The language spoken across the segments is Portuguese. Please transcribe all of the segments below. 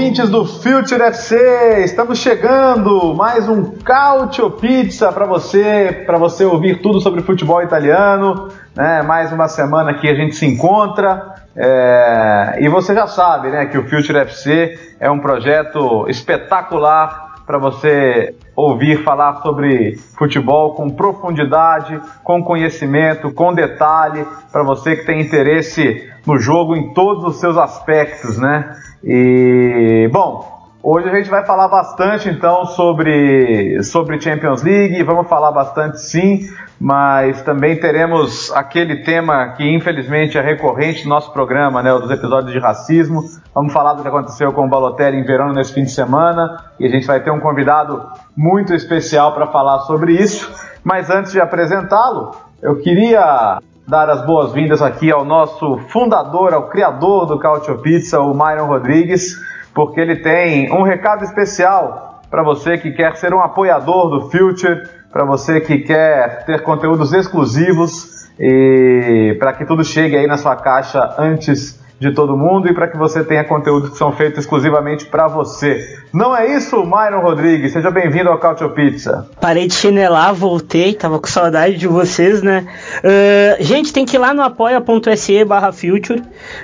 Ouvintes do Future FC, estamos chegando mais um Cautio Pizza para você, para você ouvir tudo sobre futebol italiano, né? Mais uma semana que a gente se encontra é... e você já sabe, né, que o Future FC é um projeto espetacular para você ouvir falar sobre futebol com profundidade, com conhecimento, com detalhe, para você que tem interesse no jogo em todos os seus aspectos, né? E, bom, Hoje a gente vai falar bastante então sobre, sobre Champions League, vamos falar bastante sim, mas também teremos aquele tema que infelizmente é recorrente no nosso programa, né, dos episódios de racismo. Vamos falar do que aconteceu com o Balotelli em Verona nesse fim de semana e a gente vai ter um convidado muito especial para falar sobre isso. Mas antes de apresentá-lo, eu queria dar as boas-vindas aqui ao nosso fundador, ao criador do Cautio Pizza, o Myron Rodrigues, porque ele tem um recado especial para você que quer ser um apoiador do Future, para você que quer ter conteúdos exclusivos e para que tudo chegue aí na sua caixa antes de todo mundo e para que você tenha conteúdos que são feitos exclusivamente para você. Não é isso, Myron Rodrigues? Seja bem-vindo ao Cautio Pizza. Parei de chinelar, voltei, tava com saudade de vocês, né? Uh, gente, tem que ir lá no apoia.se barra Future.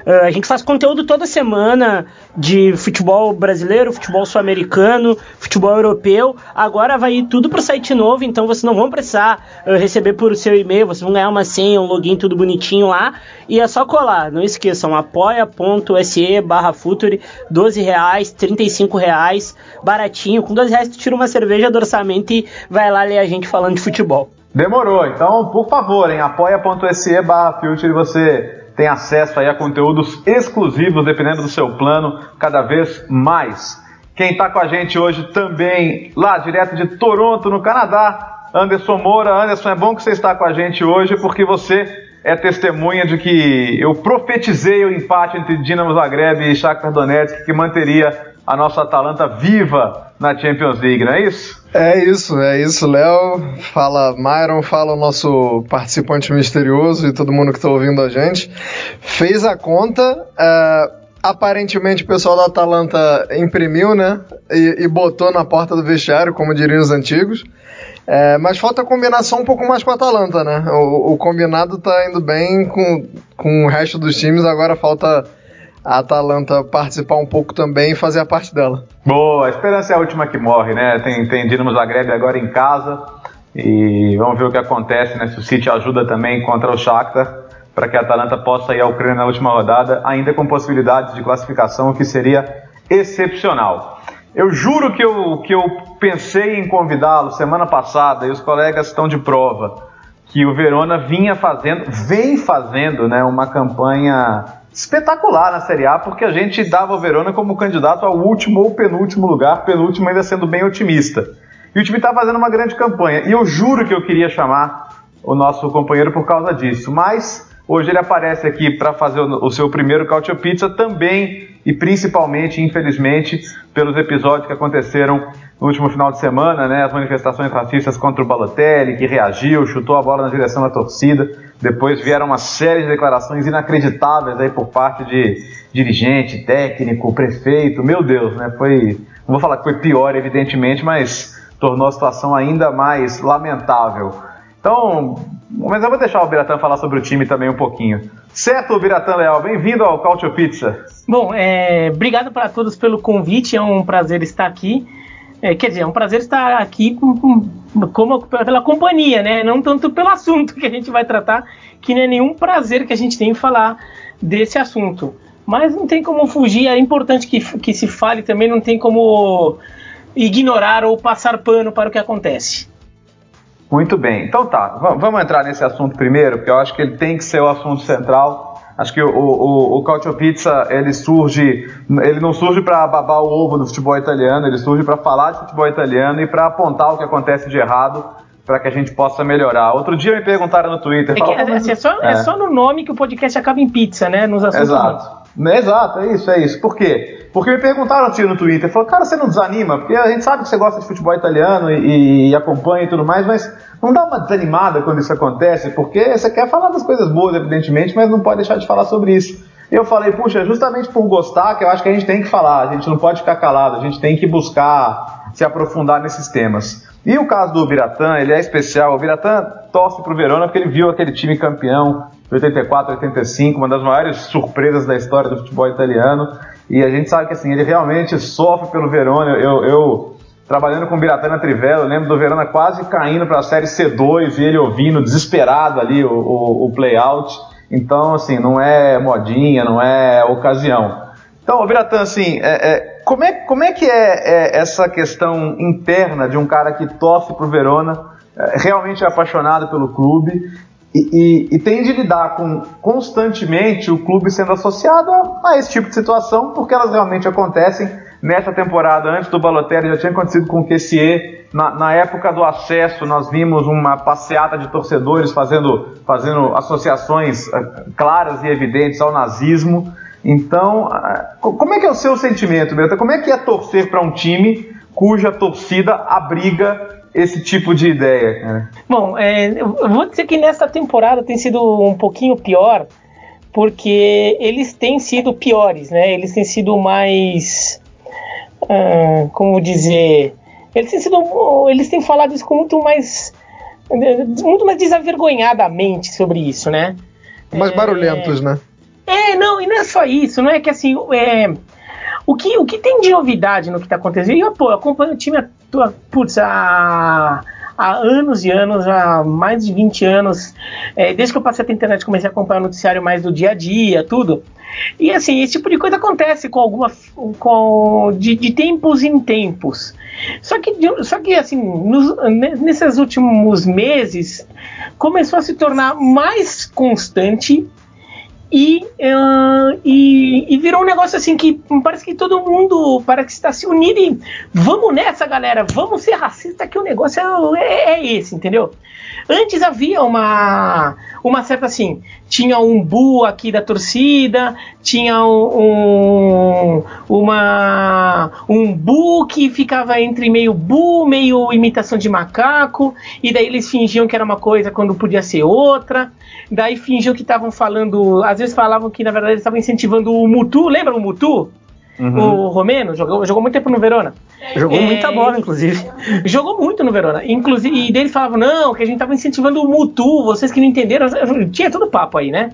Uh, a gente faz conteúdo toda semana de futebol brasileiro, futebol sul-americano, futebol europeu. Agora vai ir tudo pro site novo, então vocês não vão precisar uh, receber por seu e-mail, vocês vão ganhar uma senha, um login tudo bonitinho lá. E é só colar, não esqueçam, apoia apoia.se barra Futuri, 12 reais, 35 reais, baratinho. Com 12 reais tu tira uma cerveja do orçamento e vai lá ler a gente falando de futebol. Demorou, então por favor, em apoia.se barra Futuri você tem acesso aí a conteúdos exclusivos, dependendo do seu plano, cada vez mais. Quem está com a gente hoje também, lá direto de Toronto, no Canadá, Anderson Moura. Anderson, é bom que você está com a gente hoje, porque você é testemunha de que eu profetizei o empate entre Dinamo Zagreb e Shakhtar Donetsk que manteria a nossa Atalanta viva na Champions League, não é isso? É isso, é isso, Léo. Fala Myron, fala o nosso participante misterioso e todo mundo que está ouvindo a gente. Fez a conta. Uh aparentemente o pessoal da Atalanta imprimiu, né? E, e, botou na porta do vestiário, como diriam os antigos. É, mas falta combinação um pouco mais com a Atalanta, né? O, o, combinado tá indo bem com, com o resto dos times, agora falta a Atalanta participar um pouco também e fazer a parte dela. Boa, a esperança é a última que morre, né? Tem, tem Dinamo Zagreb agora em casa e vamos ver o que acontece, né? Se o City ajuda também contra o Shakhtar para que a Atalanta possa ir à Ucrânia na última rodada, ainda com possibilidades de classificação, o que seria excepcional. Eu juro que eu, que eu pensei em convidá-lo semana passada e os colegas estão de prova que o Verona vinha fazendo, vem fazendo, né, uma campanha espetacular na Série A, porque a gente dava o Verona como candidato ao último ou penúltimo lugar, penúltimo ainda sendo bem otimista. E o time está fazendo uma grande campanha. E eu juro que eu queria chamar o nosso companheiro por causa disso, mas Hoje ele aparece aqui para fazer o seu primeiro Cautio Pizza também e principalmente, infelizmente, pelos episódios que aconteceram no último final de semana, né, as manifestações racistas contra o Balotelli, que reagiu, chutou a bola na direção da torcida. Depois vieram uma série de declarações inacreditáveis aí por parte de dirigente, técnico, prefeito. Meu Deus, né? Foi, não vou falar que foi pior, evidentemente, mas tornou a situação ainda mais lamentável. Então, mas eu vou deixar o Biratã falar sobre o time também um pouquinho. Certo, Biratã Leal, bem-vindo ao Cautio Pizza. Bom, é, obrigado para todos pelo convite, é um prazer estar aqui. É, quer dizer, é um prazer estar aqui com, com, como, pela companhia, né? Não tanto pelo assunto que a gente vai tratar, que não é nenhum prazer que a gente tem em falar desse assunto. Mas não tem como fugir, é importante que, que se fale também, não tem como ignorar ou passar pano para o que acontece. Muito bem. Então tá, vamos entrar nesse assunto primeiro, porque eu acho que ele tem que ser o assunto central Acho que o, o, o Cautio Pizza ele surge, ele não surge para babar o ovo do futebol italiano, ele surge para falar de futebol italiano e para apontar o que acontece de errado para que a gente possa melhorar. Outro dia me perguntaram no Twitter. É, que, assim, é, só, é. é, só, no nome que o podcast acaba em pizza, né? Nos assuntos. Exato. Exato, é isso, é isso. Por quê? Porque me perguntaram assim no Twitter, falaram, cara, você não desanima? Porque a gente sabe que você gosta de futebol italiano e, e, acompanha e tudo mais, mas não dá uma desanimada quando isso acontece, porque você quer falar das coisas boas, evidentemente, mas não pode deixar de falar sobre isso. Eu falei, puxa, justamente por gostar que eu acho que a gente tem que falar, a gente não pode ficar calado, a gente tem que buscar se aprofundar nesses temas. E o caso do Biratã, ele é especial. O Biratã torce pro Verona porque ele viu aquele time campeão de 84, 85, uma das maiores surpresas da história do futebol italiano. E a gente sabe que assim, ele realmente sofre pelo Verona. Eu, eu trabalhando com o Biratã na Trivela, eu lembro do Verona quase caindo para a série C2 e ele ouvindo desesperado ali o, o, o play-out. Então, assim, não é modinha, não é ocasião. Então, Biratã, assim, é, é, como, é, como é que é, é, essa questão interna de um cara que torce pro Verona, é, realmente é apaixonado pelo clube e, e, e, tem de lidar com constantemente o clube sendo associado a, a, esse tipo de situação, porque elas realmente acontecem. Nessa temporada, antes do Balotelli, já tinha acontecido com o Kessier. Na, na, época do acesso, nós vimos uma passeata de torcedores fazendo, fazendo associações uh, claras e evidentes ao nazismo. Então, uh, como é que é o seu sentimento, Berta? Como é que é torcer para um time cuja torcida abriga esse tipo de ideia, cara? Bom, é, eu vou dizer que nesta temporada tem sido um pouquinho pior, porque eles têm sido piores, né? Eles têm sido mais. Uh, como dizer. Eles têm sido. Eles têm falado isso com muito mais. Muito mais desavergonhadamente sobre isso, né? Mais é, barulhentos, né? É, não, e não é só isso, não é que assim. É, o que, o que tem de novidade no que está acontecendo? E eu, pô, eu acompanho o time putz, há, há anos e anos, há mais de 20 anos, é, desde que eu passei a internet, comecei a acompanhar o noticiário mais do dia a dia, tudo. E assim, esse tipo de coisa acontece com alguma. Com, de, de tempos em tempos. Só que, só que assim, nos, nesses últimos meses, começou a se tornar mais constante e, uh, e, e, virou um negócio assim que parece que todo mundo parece que está se unindo e vamos nessa, galera, vamos ser racista que o negócio é, é, é esse, entendeu? Antes havia uma, uma certa assim, tinha um bu aqui da torcida, tinha um, um, uma, um bu que ficava entre meio bu, meio imitação de macaco, e daí eles fingiam que era uma coisa quando podia ser outra, daí fingiam que estavam falando, às vezes falavam que na verdade eles estavam incentivando o Mutu, lembra o Mutu? Uhum. O Romeno jogou, jogou muito tempo no Verona. Jogou é, muita bola, inclusive. Jogou muito no Verona. Inclusive, e dele falava, não, que a gente tava incentivando o Mutu, vocês que não entenderam. Tinha todo papo aí, né?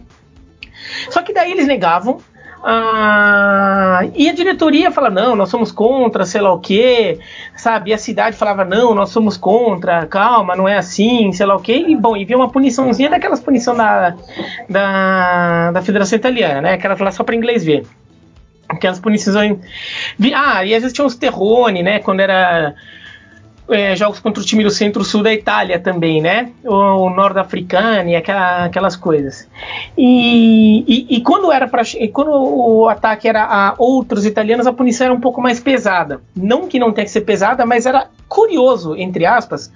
Só que daí eles negavam. Ah, e a diretoria fala, não, nós somos contra, sei lá o quê, sabe? E a cidade falava, não, nós somos contra, calma, não é assim, sei lá o quê. E bom, e viu uma puniçãozinha daquelas punição da, da, da Federação Italiana, né? Aquelas lá só para inglês ver. Aquelas punições. Ah, e às vezes tinha uns terrone, né? Quando era. É, jogos contra o time do centro-sul da Itália também, né? O, o nord-africano e aquela, aquelas coisas. E, e, e quando era para quando o ataque era a outros italianos, a punição era um pouco mais pesada. Não que não tenha que ser pesada, mas era curioso, entre aspas,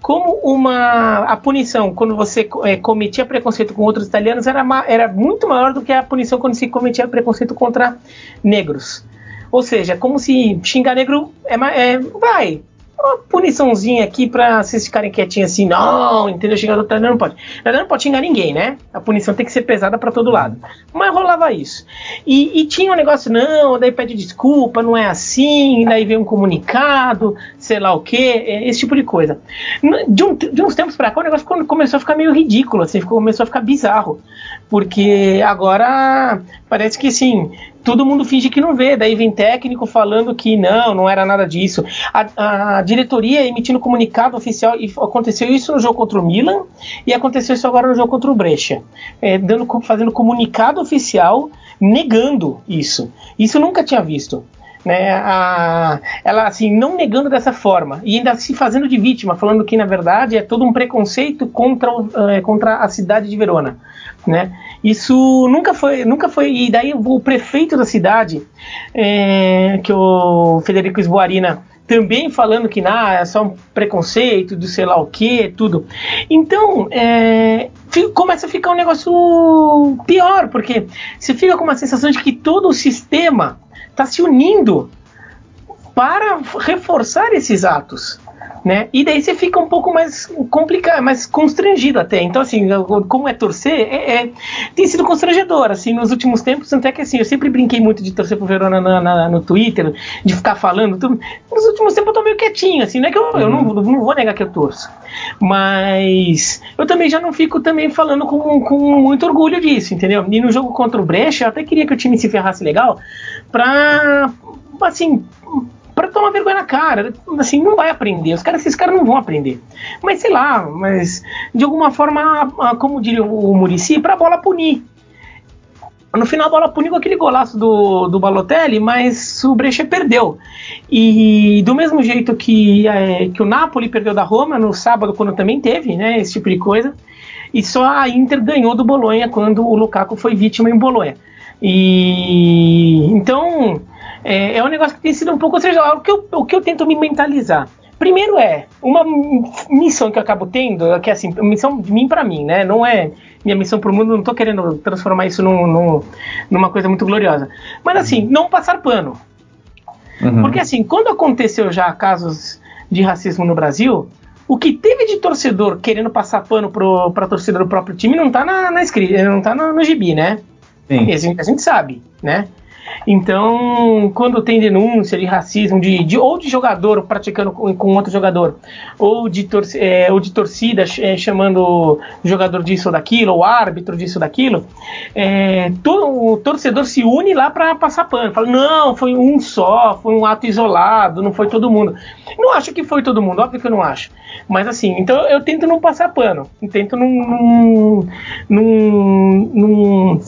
como uma a punição quando você é, cometia preconceito com outros italianos era, era muito maior do que a punição quando se cometia preconceito contra negros. Ou seja, como se xingar negro é, é vai, uma puniçãozinha aqui pra vocês ficarem quietinhos assim, não, entendeu? Xingar do italiano não pode. O não pode xingar ninguém, né? A punição tem que ser pesada para todo lado. Mas rolava isso. E, e, tinha um negócio, não, daí pede desculpa, não é assim, daí vem um comunicado, sei lá o que, é, esse tipo de coisa. De, um, de uns tempos pra cá, o negócio começou a ficar meio ridículo, assim, começou a ficar bizarro. Porque agora parece que, assim, todo mundo finge que não vê. Daí vem técnico falando que não, não era nada disso. A, a diretoria emitindo comunicado oficial, e aconteceu isso no jogo contra o Milan e aconteceu isso agora no jogo contra o Brescia, é, dando, fazendo comunicado oficial negando isso. Isso nunca tinha visto. Né, a, ela assim não negando dessa forma e ainda se fazendo de vítima, falando que na verdade é todo um preconceito contra, é, contra a cidade de Verona, né? Isso nunca foi, nunca foi e daí o prefeito da cidade, é, que o Federico Esboarina também falando que nah, é só um preconceito do sei lá o que, tudo. Então, é, começa a ficar um negócio pior, porque você fica com uma sensação de que todo o sistema está se unindo para reforçar esses atos né? E daí você fica um pouco mais complicado, mais constrangido até. Então, assim, como é torcer, é, é, tem sido constrangedor, assim, nos últimos tempos, até que assim, eu sempre brinquei muito de torcer pro Verona na, na, no Twitter, de ficar falando tudo. Nos últimos tempos eu tô meio quietinho, assim, não é que eu, eu não, não vou negar que eu torço. Mas eu também já não fico também falando com, com muito orgulho disso, entendeu? E no jogo contra o Brecha, eu até queria que o time se ferrasse legal pra, assim, para tomar vergonha na cara. Assim, não vai aprender. Os caras, esses caras não vão aprender. Mas sei lá, mas de alguma forma, como diria o Murici, para a bola punir. No final a bola puniu com aquele golaço do, do Balotelli, mas o Brescia perdeu. E do mesmo jeito que, é, que o Napoli perdeu da Roma no sábado, quando também teve né, esse tipo de coisa, e só a Inter ganhou do Bolonha quando o Lukaku foi vítima em Bolonha. E então é, é um negócio que tem sido um pouco. Ou seja, o que eu, o que eu tento me mentalizar. Primeiro é uma missão que eu acabo tendo, que é assim, missão de mim para mim, né? Não é minha missão pro mundo, não tô querendo transformar isso num, num, numa coisa muito gloriosa. Mas assim, não passar pano. Uhum. Porque assim, quando aconteceu já casos de racismo no Brasil, o que teve de torcedor querendo passar pano pro, pra torcida do próprio time não tá na, na escrita, não tá no, no gibi, né? Sim. A gente, a gente sabe, né? Então, quando tem denúncia de racismo, de, de ou de jogador praticando com, com outro jogador, ou de, é, ou de torcida é, chamando jogador disso ou daquilo, ou árbitro disso ou daquilo, é, o torcedor se une lá para passar pano. Fala, não, foi um só, foi um ato isolado, não foi todo mundo. Não acho que foi todo mundo, óbvio que eu não acho. Mas assim, então eu tento não passar pano, tento não, não, não, não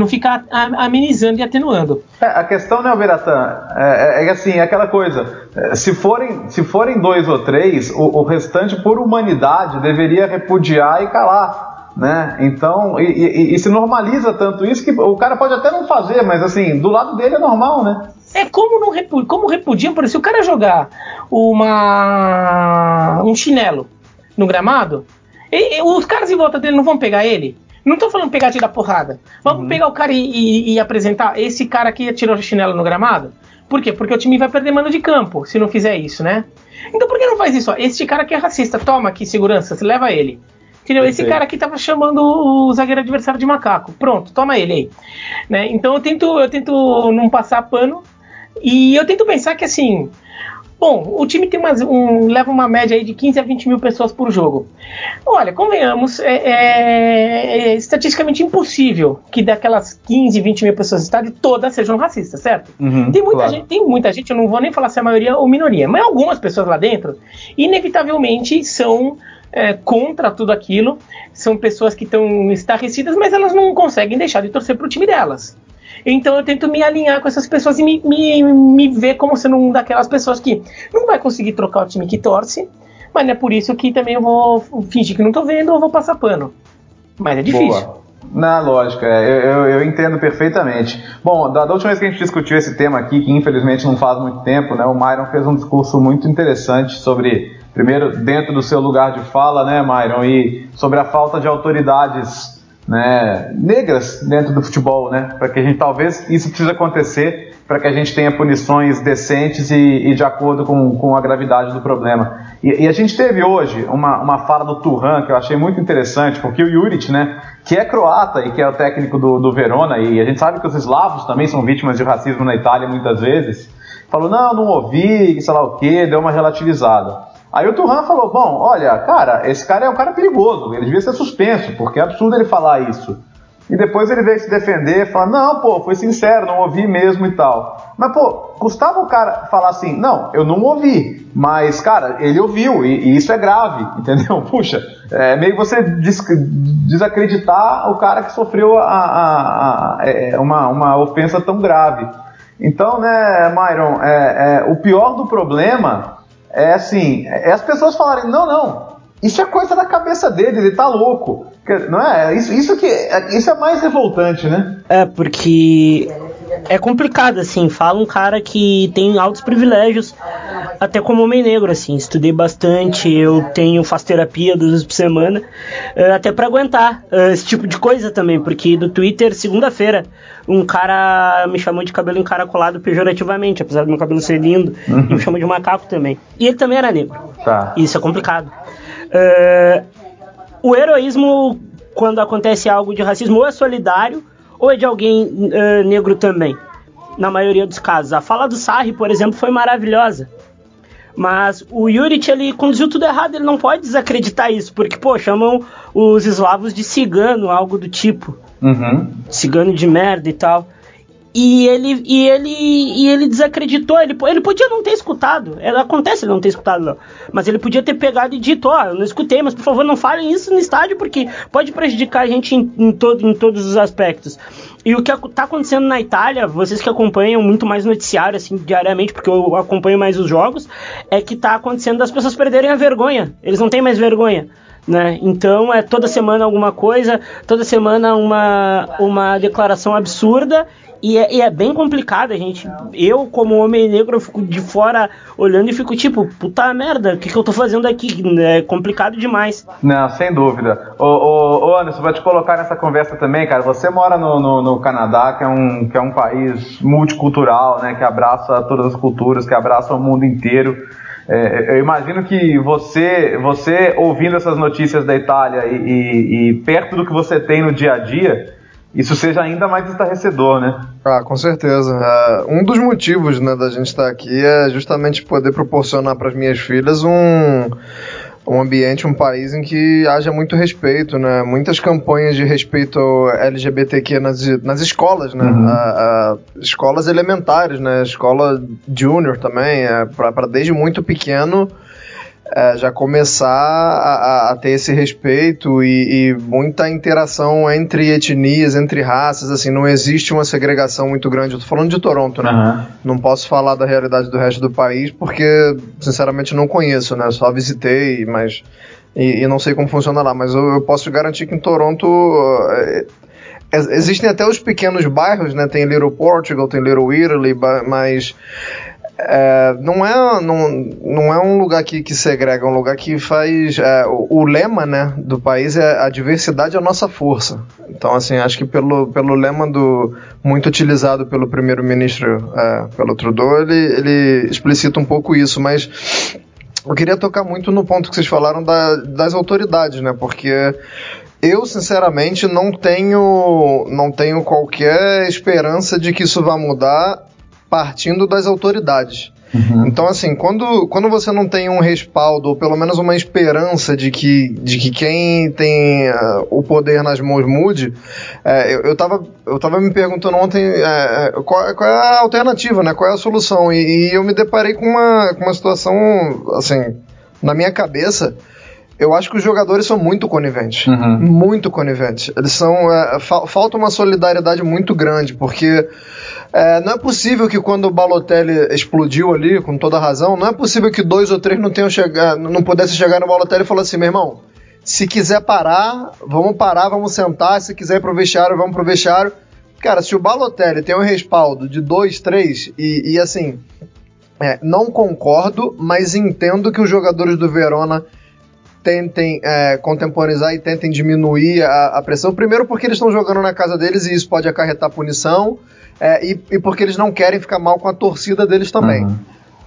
não ficar amenizando e atenuando. É, a questão, né, Alberatã, é, é, é assim, é aquela coisa, é, se forem, se forem dois ou três, o, o restante, por humanidade, deveria repudiar e calar. Né? Então, e, e, e, se normaliza tanto isso que o cara pode até não fazer, mas assim, do lado dele é normal, né? É como não repudia, como repudia, por exemplo, se o cara jogar uma um chinelo no gramado, e, os caras em volta dele não vão pegar ele? Não tô falando pegar e dar porrada. Vamos uhum. pegar o cara e, e, e, apresentar esse cara aqui atirou o chinelo no gramado? Por quê? Porque o time vai perder mano de campo se não fizer isso, né? Então por que não faz isso? Ó, esse cara aqui é racista, toma aqui segurança, leva ele. Entendeu? Esse cara aqui tava chamando o zagueiro adversário de macaco. Pronto, toma ele aí. Né? Então eu tento, eu tento não passar pano. E eu tento pensar que assim, Bom, o time tem umas, um, leva uma média aí de 15 a 20 mil pessoas por jogo. Olha, convenhamos, é, é, é estatisticamente impossível que daquelas 15, 20 mil pessoas no estádio todas sejam racistas, certo? Uhum, tem, muita claro. gente, tem muita gente, eu não vou nem falar se é a maioria ou minoria, mas algumas pessoas lá dentro, inevitavelmente, são é, contra tudo aquilo. São pessoas que estão estarrecidas, mas elas não conseguem deixar de torcer para o time delas. Então eu tento me alinhar com essas pessoas e me, me, me ver como sendo um daquelas pessoas que não vai conseguir trocar o time que torce, mas não é por isso que também eu vou fingir que não tô vendo ou vou passar pano. Mas é difícil. Boa. Na lógica, é, eu, eu, eu, entendo perfeitamente. Bom, da, da, última vez que a gente discutiu esse tema aqui, que infelizmente não faz muito tempo, né, o Myron fez um discurso muito interessante sobre, primeiro, dentro do seu lugar de fala, né, Myron, e sobre a falta de autoridades né, negras dentro do futebol, né? Para que a gente talvez isso precisa acontecer para que a gente tenha punições decentes e, e de acordo com, com, a gravidade do problema. E, e, a gente teve hoje uma, uma fala do Turhan que eu achei muito interessante, porque o Juric, né, que é croata e que é o técnico do, do Verona, e a gente sabe que os eslavos também são vítimas de racismo na Itália muitas vezes, falou, não, não ouvi, sei lá o que, deu uma relativizada. Aí o Turhan falou: Bom, olha, cara, esse cara é um cara perigoso, ele devia ser suspenso, porque é absurdo ele falar isso. E depois ele veio se defender, falar: Não, pô, foi sincero, não ouvi mesmo e tal. Mas, pô, custava o cara falar assim: Não, eu não ouvi, mas, cara, ele ouviu, e, e isso é grave, entendeu? Puxa, é meio você des desacreditar o cara que sofreu a, a, a, a, é, uma, uma ofensa tão grave. Então, né, Myron, é, é, o pior do problema é assim, é as pessoas falarem, não, não, isso é coisa da cabeça dele, ele tá louco. Não é? Isso, isso, que, isso é mais revoltante, né? É, porque é complicado, assim. Fala um cara que tem altos privilégios, até como homem negro, assim. Estudei bastante, eu tenho, faço terapia duas vezes por semana, uh, até para aguentar uh, esse tipo de coisa também, porque no Twitter, segunda-feira, um cara me chamou de cabelo encaracolado pejorativamente, apesar do meu cabelo ser lindo, uhum. e me chamou de macaco também. E ele também era negro. Tá. Isso é complicado. Uh, o heroísmo, quando acontece algo de racismo, ou é solidário, ou é de alguém uh, negro também, na maioria dos casos. A fala do Sarri, por exemplo, foi maravilhosa. Mas o Juric, ele conduziu tudo errado, ele não pode desacreditar isso, porque, pô, chamam os eslavos de cigano, algo do tipo. Uhum. Cigano de merda e tal. E ele, e ele, e ele desacreditou. Ele, ele podia não ter escutado. Acontece ele não ter escutado, não. Mas ele podia ter pegado e dito: Ó, oh, eu não escutei, mas por favor não falem isso no estádio, porque pode prejudicar a gente em, em, todo, em todos os aspectos. E o que está acontecendo na Itália, vocês que acompanham muito mais noticiário, assim, diariamente, porque eu acompanho mais os jogos, é que está acontecendo das pessoas perderem a vergonha. Eles não têm mais vergonha. Né? Então é toda semana alguma coisa, toda semana uma, uma declaração absurda e é, e é, bem complicado, a gente. Eu, como homem negro, fico de fora olhando e fico tipo, puta merda, o que, que eu tô fazendo aqui? É complicado demais. Não, sem dúvida. Ô, ô, ô Anderson, vou te colocar nessa conversa também, cara. Você mora no, no, no, Canadá, que é, um, que é um país multicultural, né? Que abraça todas as culturas, que abraça o mundo inteiro. É, eu imagino que você, você ouvindo essas notícias da Itália e, e, e perto do que você tem no dia a dia isso seja ainda mais estarrecedor, né? Ah, com certeza. Uh, um dos motivos né, da gente estar aqui é justamente poder proporcionar para as minhas filhas um, um ambiente, um país em que haja muito respeito, né? Muitas campanhas de respeito ao LGBTQ nas, nas escolas, né? Uhum. A, a, escolas elementares, né? Escola junior também, é, para desde muito pequeno é, já começar a, a, ter esse respeito e, e, muita interação entre etnias, entre raças, assim, não existe uma segregação muito grande. Eu tô falando de Toronto, né? Uhum. Não posso falar da realidade do resto do país porque, sinceramente, não conheço, né? Só visitei, mas e, e não sei como funciona lá, mas eu, eu posso garantir que em Toronto é, existem até os pequenos bairros, né? Tem Little Portugal, tem Little Italy, mas é, não, é, não, não é um lugar que, que segrega, é um lugar que faz. É, o, o, lema né, do país é a diversidade é a nossa força. Então, assim, acho que pelo, pelo lema do muito utilizado pelo primeiro-ministro, é, pelo Trudeau, ele, ele explicita um pouco isso, mas eu queria tocar muito no ponto que vocês falaram da, das autoridades, né? Porque eu, sinceramente, não tenho, não tenho qualquer esperança de que isso vá mudar partindo das autoridades. Uhum. Então, assim, quando, quando você não tem um respaldo, ou pelo menos uma esperança de que, de que quem tem uh, o poder nas mãos mude, é, eu, eu, tava, eu tava me perguntando ontem é, qual, qual, é a alternativa, né? Qual é a solução? E, e, eu me deparei com uma, com uma situação, assim, na minha cabeça, eu acho que os jogadores são muito coniventes. Uhum. Muito coniventes. Eles são. É, fa falta uma solidariedade muito grande, porque é, não é possível que quando o Balotelli explodiu ali, com toda razão, não é possível que dois ou três não tenham chegado, não pudessem chegar no Balotelli e falar assim, meu irmão, se quiser parar, vamos parar, vamos sentar, se quiser ir pro vestiário, vamos pro vestiário. Cara, se o Balotelli tem um respaldo de dois, três, e, e assim, é, não concordo, mas entendo que os jogadores do Verona tentem é, contemporizar e tentem diminuir a, a, pressão. Primeiro porque eles estão jogando na casa deles e isso pode acarretar punição é, e, e, porque eles não querem ficar mal com a torcida deles também. Uhum.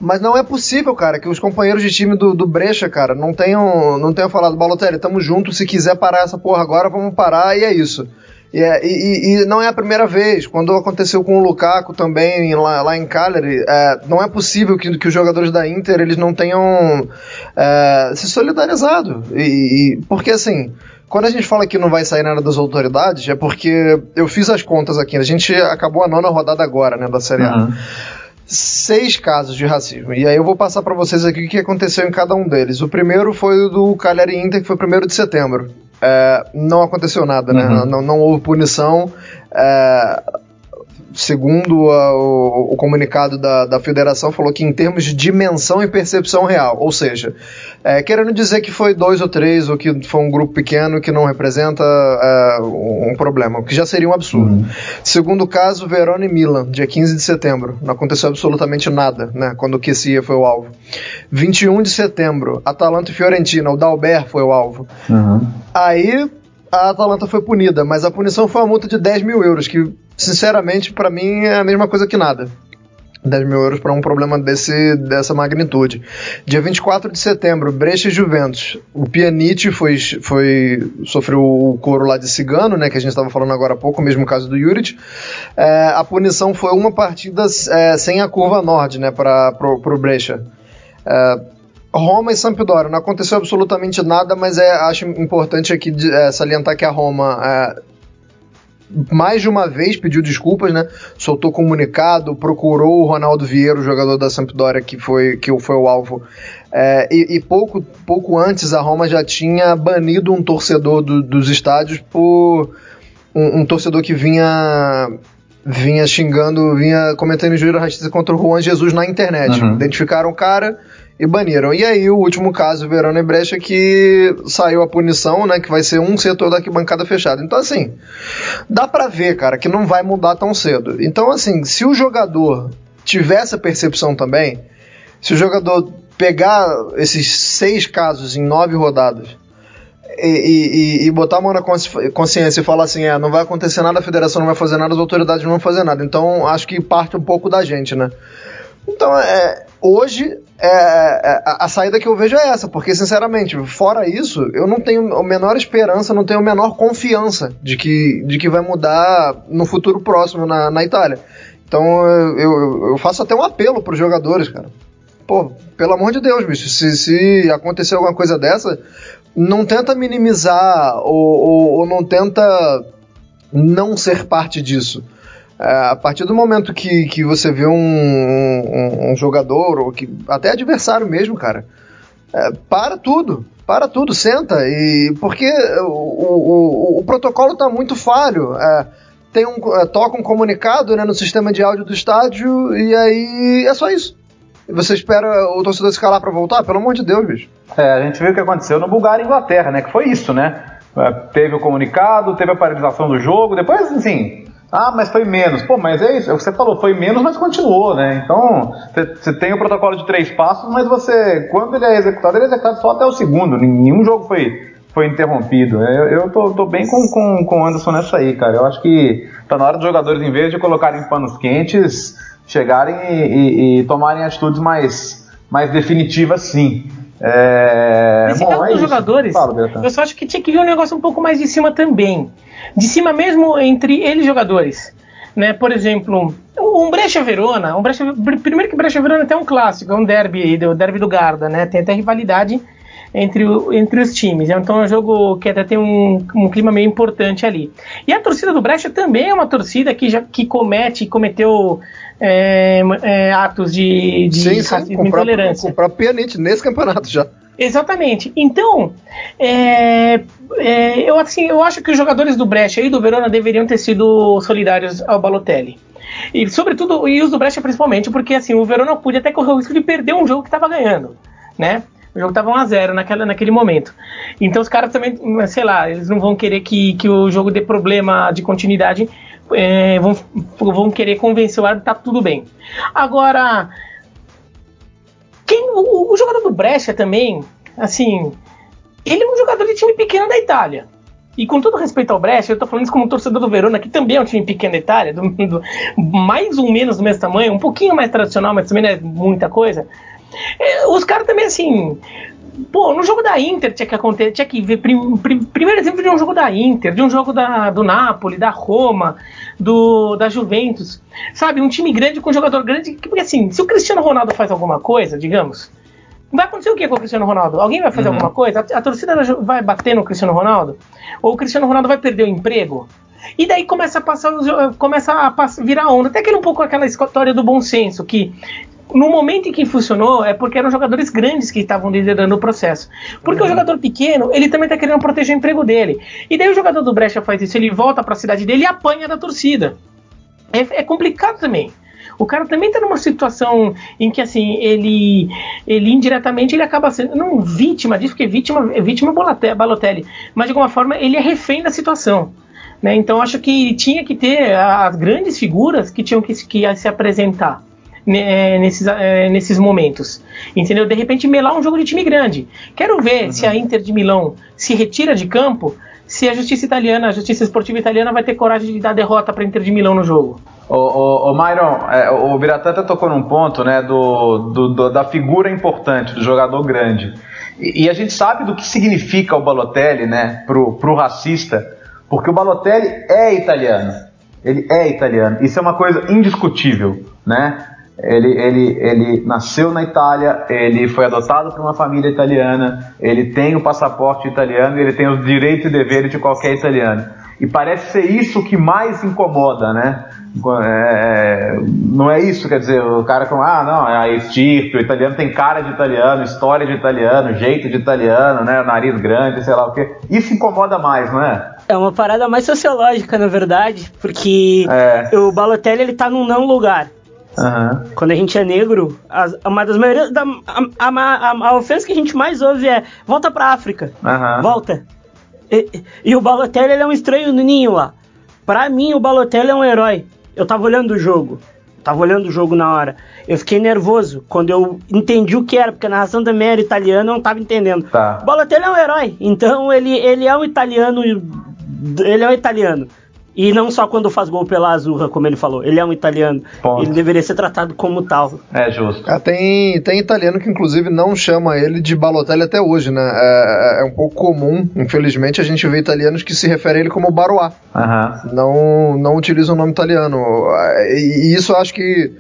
Mas não é possível, cara, que os companheiros de time do, do Brecha, cara, não tenham, não tenham falado, Balotelli, tamo junto, se quiser parar essa porra agora, vamos parar, e é isso. E, é, e, e, não é a primeira vez. Quando aconteceu com o Lukaku também lá, lá em Cagliari, é, não é possível que, que, os jogadores da Inter eles não tenham é, se solidarizado. E, porque assim, quando a gente fala que não vai sair nada das autoridades, é porque eu fiz as contas aqui. A gente acabou a nona rodada agora, né, da Série A. Uhum. Seis casos de racismo. E aí eu vou passar para vocês aqui o que aconteceu em cada um deles. O primeiro foi o do Cagliari Inter, que foi primeiro de setembro. É, não aconteceu nada, né? Uhum. Não, não houve punição. É, segundo a, o, o, comunicado da, da federação, falou que em termos de dimensão e percepção real, ou seja, é, querendo dizer que foi dois ou três, ou que foi um grupo pequeno que não representa é, um problema, o que já seria um absurdo. Uhum. Segundo caso, Verona e Milan, dia 15 de setembro, não aconteceu absolutamente nada, né, quando o Kessia foi o alvo. 21 de setembro, Atalanta e Fiorentina, o Dalber foi o alvo. Uhum. Aí a Atalanta foi punida, mas a punição foi uma multa de 10 mil euros, que, sinceramente, para mim é a mesma coisa que nada. 10 mil euros para um problema desse, dessa magnitude. Dia 24 de setembro, Brecha e Juventus. O Pjanic foi, foi, sofreu o couro lá de cigano, né, que a gente estava falando agora há pouco, o mesmo caso do Juric. É, a punição foi uma partida é, sem a curva norte né, para o Brecha. É, Roma e Sampdoria, não aconteceu absolutamente nada, mas é, acho importante aqui é, salientar que a Roma é, mais de uma vez pediu desculpas, né? Soltou comunicado, procurou o Ronaldo Vieira, o jogador da Sampdoria que foi, que foi o alvo. É, e, e pouco, pouco antes a Roma já tinha banido um torcedor do, dos estádios por um, um torcedor que vinha vinha xingando, vinha cometendo injúria racista contra o Juan Jesus na internet. Uhum. Identificaram o cara e baniram. E aí o último caso, Verona e Brecha, que saiu a punição, né, que vai ser um setor da arquibancada fechada. Então assim, dá para ver, cara, que não vai mudar tão cedo. Então assim, se o jogador tiver essa percepção também, se o jogador pegar esses seis casos em nove rodadas e, e, e, botar a mão na consciência e falar assim, é, não vai acontecer nada, a federação não vai fazer nada, as autoridades não vão fazer nada. Então, acho que parte um pouco da gente, né? Então, é, hoje, é, é, a, a, saída que eu vejo é essa, porque, sinceramente, fora isso, eu não tenho a menor esperança, não tenho a menor confiança de que, de que vai mudar no futuro próximo na, na Itália. Então, eu, eu, faço até um apelo para os jogadores, cara. Pô, pelo amor de Deus, bicho, se, se acontecer alguma coisa dessa, não tenta minimizar ou, ou, ou não tenta não ser parte disso. É, a partir do momento que, que você vê um, um, um jogador, ou que até adversário mesmo, cara, é, para tudo, para tudo, senta. e Porque o, o, o, protocolo está muito falho. É, tem um, é, toca um comunicado né, no sistema de áudio do estádio e aí é só isso. Você espera o torcedor se calar para voltar? Pelo amor de Deus, bicho. É, a gente viu o que aconteceu no Bulgária e Inglaterra, né? Que foi isso, né? É, teve o comunicado, teve a paralisação do jogo, depois, assim, ah, mas foi menos. Pô, mas é isso, é o que você falou, foi menos, mas continuou, né? Então, você tem o protocolo de três passos, mas você, quando ele é executado, ele é executado só até o segundo. Nenhum jogo foi, foi interrompido. Eu, eu tô, tô, bem com, com, com o Anderson nessa aí, cara. Eu acho que tá na hora dos jogadores, em vez de colocarem panos quentes, chegarem e, e, e tomarem atitudes mais, mais definitivas, sim. É... Nesse bom, caso é dos isso. jogadores, Fala, eu só acho que tinha que vir um negócio um pouco mais de cima também. De cima mesmo entre eles jogadores. Né? Por exemplo, um Brecha Verona, um Brecha, primeiro que Brecha Verona tem um clássico, é um derby, o derby do Garda, né? Tem até rivalidade entre, o, entre os times. Então é um jogo que até tem um, um, clima meio importante ali. E a torcida do Brecha também é uma torcida que já que comete, cometeu é, é, atos de, de sim, racismo e intolerância. Com o próprio Pianite, nesse campeonato já. Exatamente. Então, é, é, eu, assim, eu acho que os jogadores do Brecha e do Verona deveriam ter sido solidários ao Balotelli. E, sobretudo, e os do Brecha principalmente, porque assim, o Verona podia até correr o risco de perder um jogo que estava ganhando, né? O jogo estava 1x0 naquela, naquele momento. Então os caras também, sei lá, eles não vão querer que, que o jogo dê problema de continuidade é, vão, vão querer convencer o árbitro, tá tudo bem. Agora, quem, o, o, jogador do Brescia também, assim, ele é um jogador de time pequeno da Itália. E com todo respeito ao Brescia, eu tô falando isso como torcedor do Verona, que também é um time pequeno da Itália, do, do, mais ou menos do mesmo tamanho, um pouquinho mais tradicional, mas também não é muita coisa. É, os caras também, assim, Pô, no jogo da Inter tinha que acontecer, tinha que ver prim, prim, primeiro exemplo de um jogo da Inter, de um jogo da, do Napoli, da Roma, do da Juventus. Sabe, um time grande com um jogador grande, porque assim, se o Cristiano Ronaldo faz alguma coisa, digamos, vai acontecer o que com o Cristiano Ronaldo? Alguém vai fazer uhum. alguma coisa? A, a torcida vai bater no Cristiano Ronaldo? Ou o Cristiano Ronaldo vai perder o emprego? E daí começa a passar, começa a virar onda. Até que um pouco aquela história do bom senso, que no momento em que funcionou, é porque eram jogadores grandes que estavam liderando o processo. Porque uhum. o jogador pequeno, ele também está querendo proteger o emprego dele. E daí o jogador do Brecha faz isso, ele volta para a cidade dele e apanha da torcida. é, é complicado também. O cara também está numa situação em que assim ele ele indiretamente ele acaba sendo não vítima disso, porque vítima é vítima Balotelli, mas de alguma forma ele é refém da situação. Né? Então acho que tinha que ter as grandes figuras que tinham que, que se apresentar né, nesses, é, nesses momentos. Entendeu? De repente melar um jogo de time grande. Quero ver uhum. se a Inter de Milão se retira de campo, se a justiça italiana, a justiça esportiva italiana vai ter coragem de dar derrota para a Inter de Milão no jogo. O, o, o Myron, é, o Biratata tocou num ponto né, do, do, do, da figura importante, do jogador grande. E, e, a gente sabe do que significa o Balotelli né, pro, pro racista, porque o Balotelli é italiano. Ele é italiano. Isso é uma coisa indiscutível, né? Ele, ele, ele nasceu na Itália, ele foi adotado por uma família italiana, ele tem o passaporte italiano e ele tem os direitos e deveres de qualquer italiano. E parece ser isso que mais incomoda, né? É, não é isso, quer dizer, o cara com, ah, não, é a estirpe, o italiano tem cara de italiano, história de italiano, jeito de italiano, né? Nariz grande, sei lá o quê. Isso incomoda mais, não é? É uma parada mais sociológica, na verdade, porque é. o Balotelli ele tá num não lugar. Uhum. Quando a gente é negro, a, uma das maiores. Da, a, a, a, ofensa que a gente mais ouve é: volta pra África. Uhum. Volta. E, e, o Balotelli é um estranho no ninho lá. Pra mim, o Balotelli é um herói. Eu tava olhando o jogo. Tava olhando o jogo na hora. Eu fiquei nervoso quando eu entendi o que era, porque a narração também era italiana, eu não tava entendendo. Tá. O Balotelli é um herói, então ele, ele é um italiano. Ele é um italiano. E não só quando faz gol pela Azurra, como ele falou. Ele é um italiano. Ponto. Ele deveria ser tratado como tal. É justo. É, tem, tem italiano que, inclusive, não chama ele de Balotelli até hoje, né? É, é, é um pouco comum, infelizmente, a gente vê italianos que se referem a ele como Baroá. Uhum. Não, não utilizam o nome italiano. E, e isso eu acho que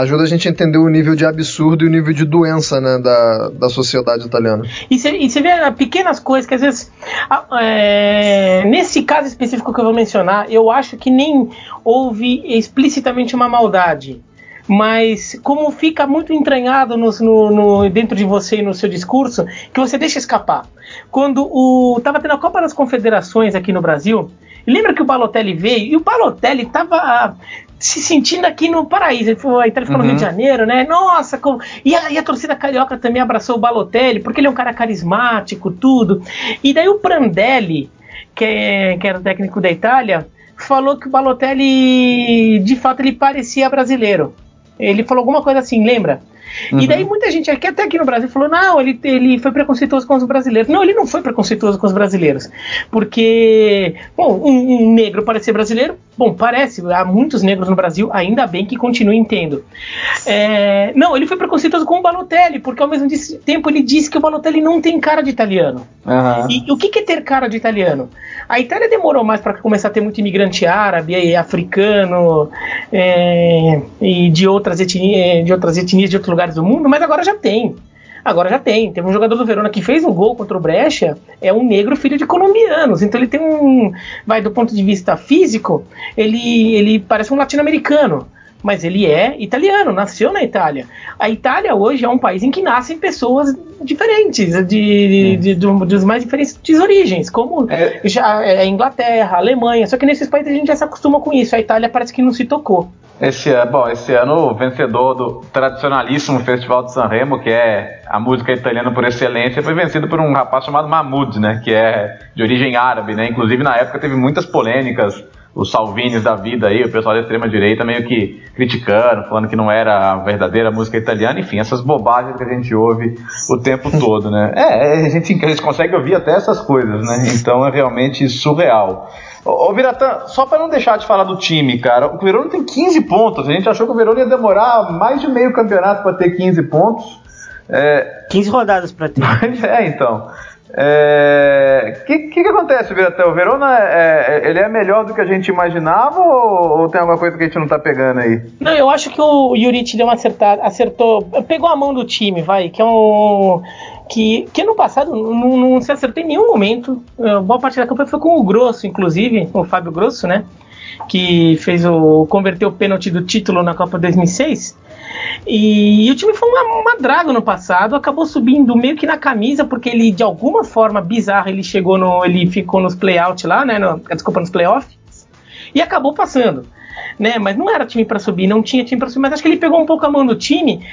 ajuda a gente a entender o nível de absurdo e o nível de doença né, da, da sociedade italiana. E você vê ah, pequenas coisas que às vezes, ah, é, nesse caso específico que eu vou mencionar, eu acho que nem houve explicitamente uma maldade. Mas como fica muito entranhado no, no, no, dentro de você e no seu discurso, que você deixa escapar. Quando o tava tendo a Copa das Confederações aqui no Brasil, lembra que o Balotelli veio e o Balotelli tava se sentindo aqui no paraíso. Ele foi, então ele ficou uhum. no Rio de uhum. Janeiro, né? Nossa, como... e, a, e a torcida carioca também abraçou o Balotelli, porque ele é um cara carismático, tudo. E daí o Prandelli, que, é, que era o técnico da Itália, falou que o Balotelli, de fato, ele parecia brasileiro. Ele falou alguma coisa assim, lembra? Uhum. E daí muita gente aqui, até aqui no Brasil, falou: não, ele, ele foi preconceituoso com os brasileiros. Não, ele não foi preconceituoso com os brasileiros. Porque, bom, um, um negro parecer brasileiro, bom, parece, há muitos negros no Brasil, ainda bem que continuem tendo. É, não, ele foi preconceituoso com o Balotelli, porque ao mesmo tempo ele disse que o Balotelli não tem cara de italiano. Uhum. E o que, que é ter cara de italiano? A Itália demorou mais para começar a ter muito imigrante árabe, africano é, e de outras, etnias, de outras etnias de outros lugares do mundo, mas agora já tem. Agora já tem. Teve um jogador do Verona que fez um gol contra o Brecha, é um negro filho de colombianos. Então ele tem um. Vai do ponto de vista físico, ele, ele parece um latino-americano mas ele é italiano, nasceu na Itália. A Itália hoje é um país em que nascem pessoas diferentes, de, de, de, de dos mais diferentes origens, como é. já é a Inglaterra, a Alemanha. Só que nesses países a gente já se acostuma com isso. A Itália parece que não se tocou. Esse ano, bom, esse ano o vencedor do tradicionalíssimo Festival de Sanremo, que é a música italiana por excelência, foi vencido por um rapaz chamado Mahmoud, né, que é de origem árabe, né? Inclusive na época teve muitas polêmicas os Salvinis da vida aí, o pessoal da extrema direita meio que criticando, falando que não era a verdadeira música italiana, enfim, essas bobagens que a gente ouve o tempo todo, né? É, é a gente, a gente consegue ouvir até essas coisas, né? Então é realmente surreal. Ô, Viratã, só para não deixar de falar do time, cara, o Verona tem 15 pontos. A gente achou que o Verona ia demorar mais de meio campeonato para ter 15 pontos. É... 15 rodadas para ter. É, então. O é... que, que, que, acontece, Viratão? O Verona é, é, ele é melhor do que a gente imaginava ou, ou, tem alguma coisa que a gente não tá pegando aí? Não, eu acho que o Yuri deu uma acertada, acertou, pegou a mão do time, vai, que é um. Que, que ano passado não, não se acertou em nenhum momento. Boa parte da campanha foi com o Grosso, inclusive, o Fábio Grosso, né? Que fez o. converteu o pênalti do título na Copa 2006. E, e, o time foi uma, uma draga no passado, acabou subindo meio que na camisa, porque ele, de alguma forma bizarra, ele chegou no. ele ficou nos playout lá, né? No, desculpa, nos playoffs. E acabou passando. Né, mas não era time para subir, não tinha time para subir, mas acho que ele pegou um pouco a mão do time.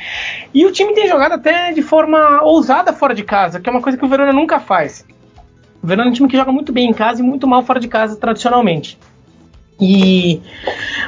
E o time tem jogado até de forma ousada fora de casa, que é uma coisa que o Verona nunca faz. O Verona é um time que joga muito bem em casa e muito mal fora de casa tradicionalmente. E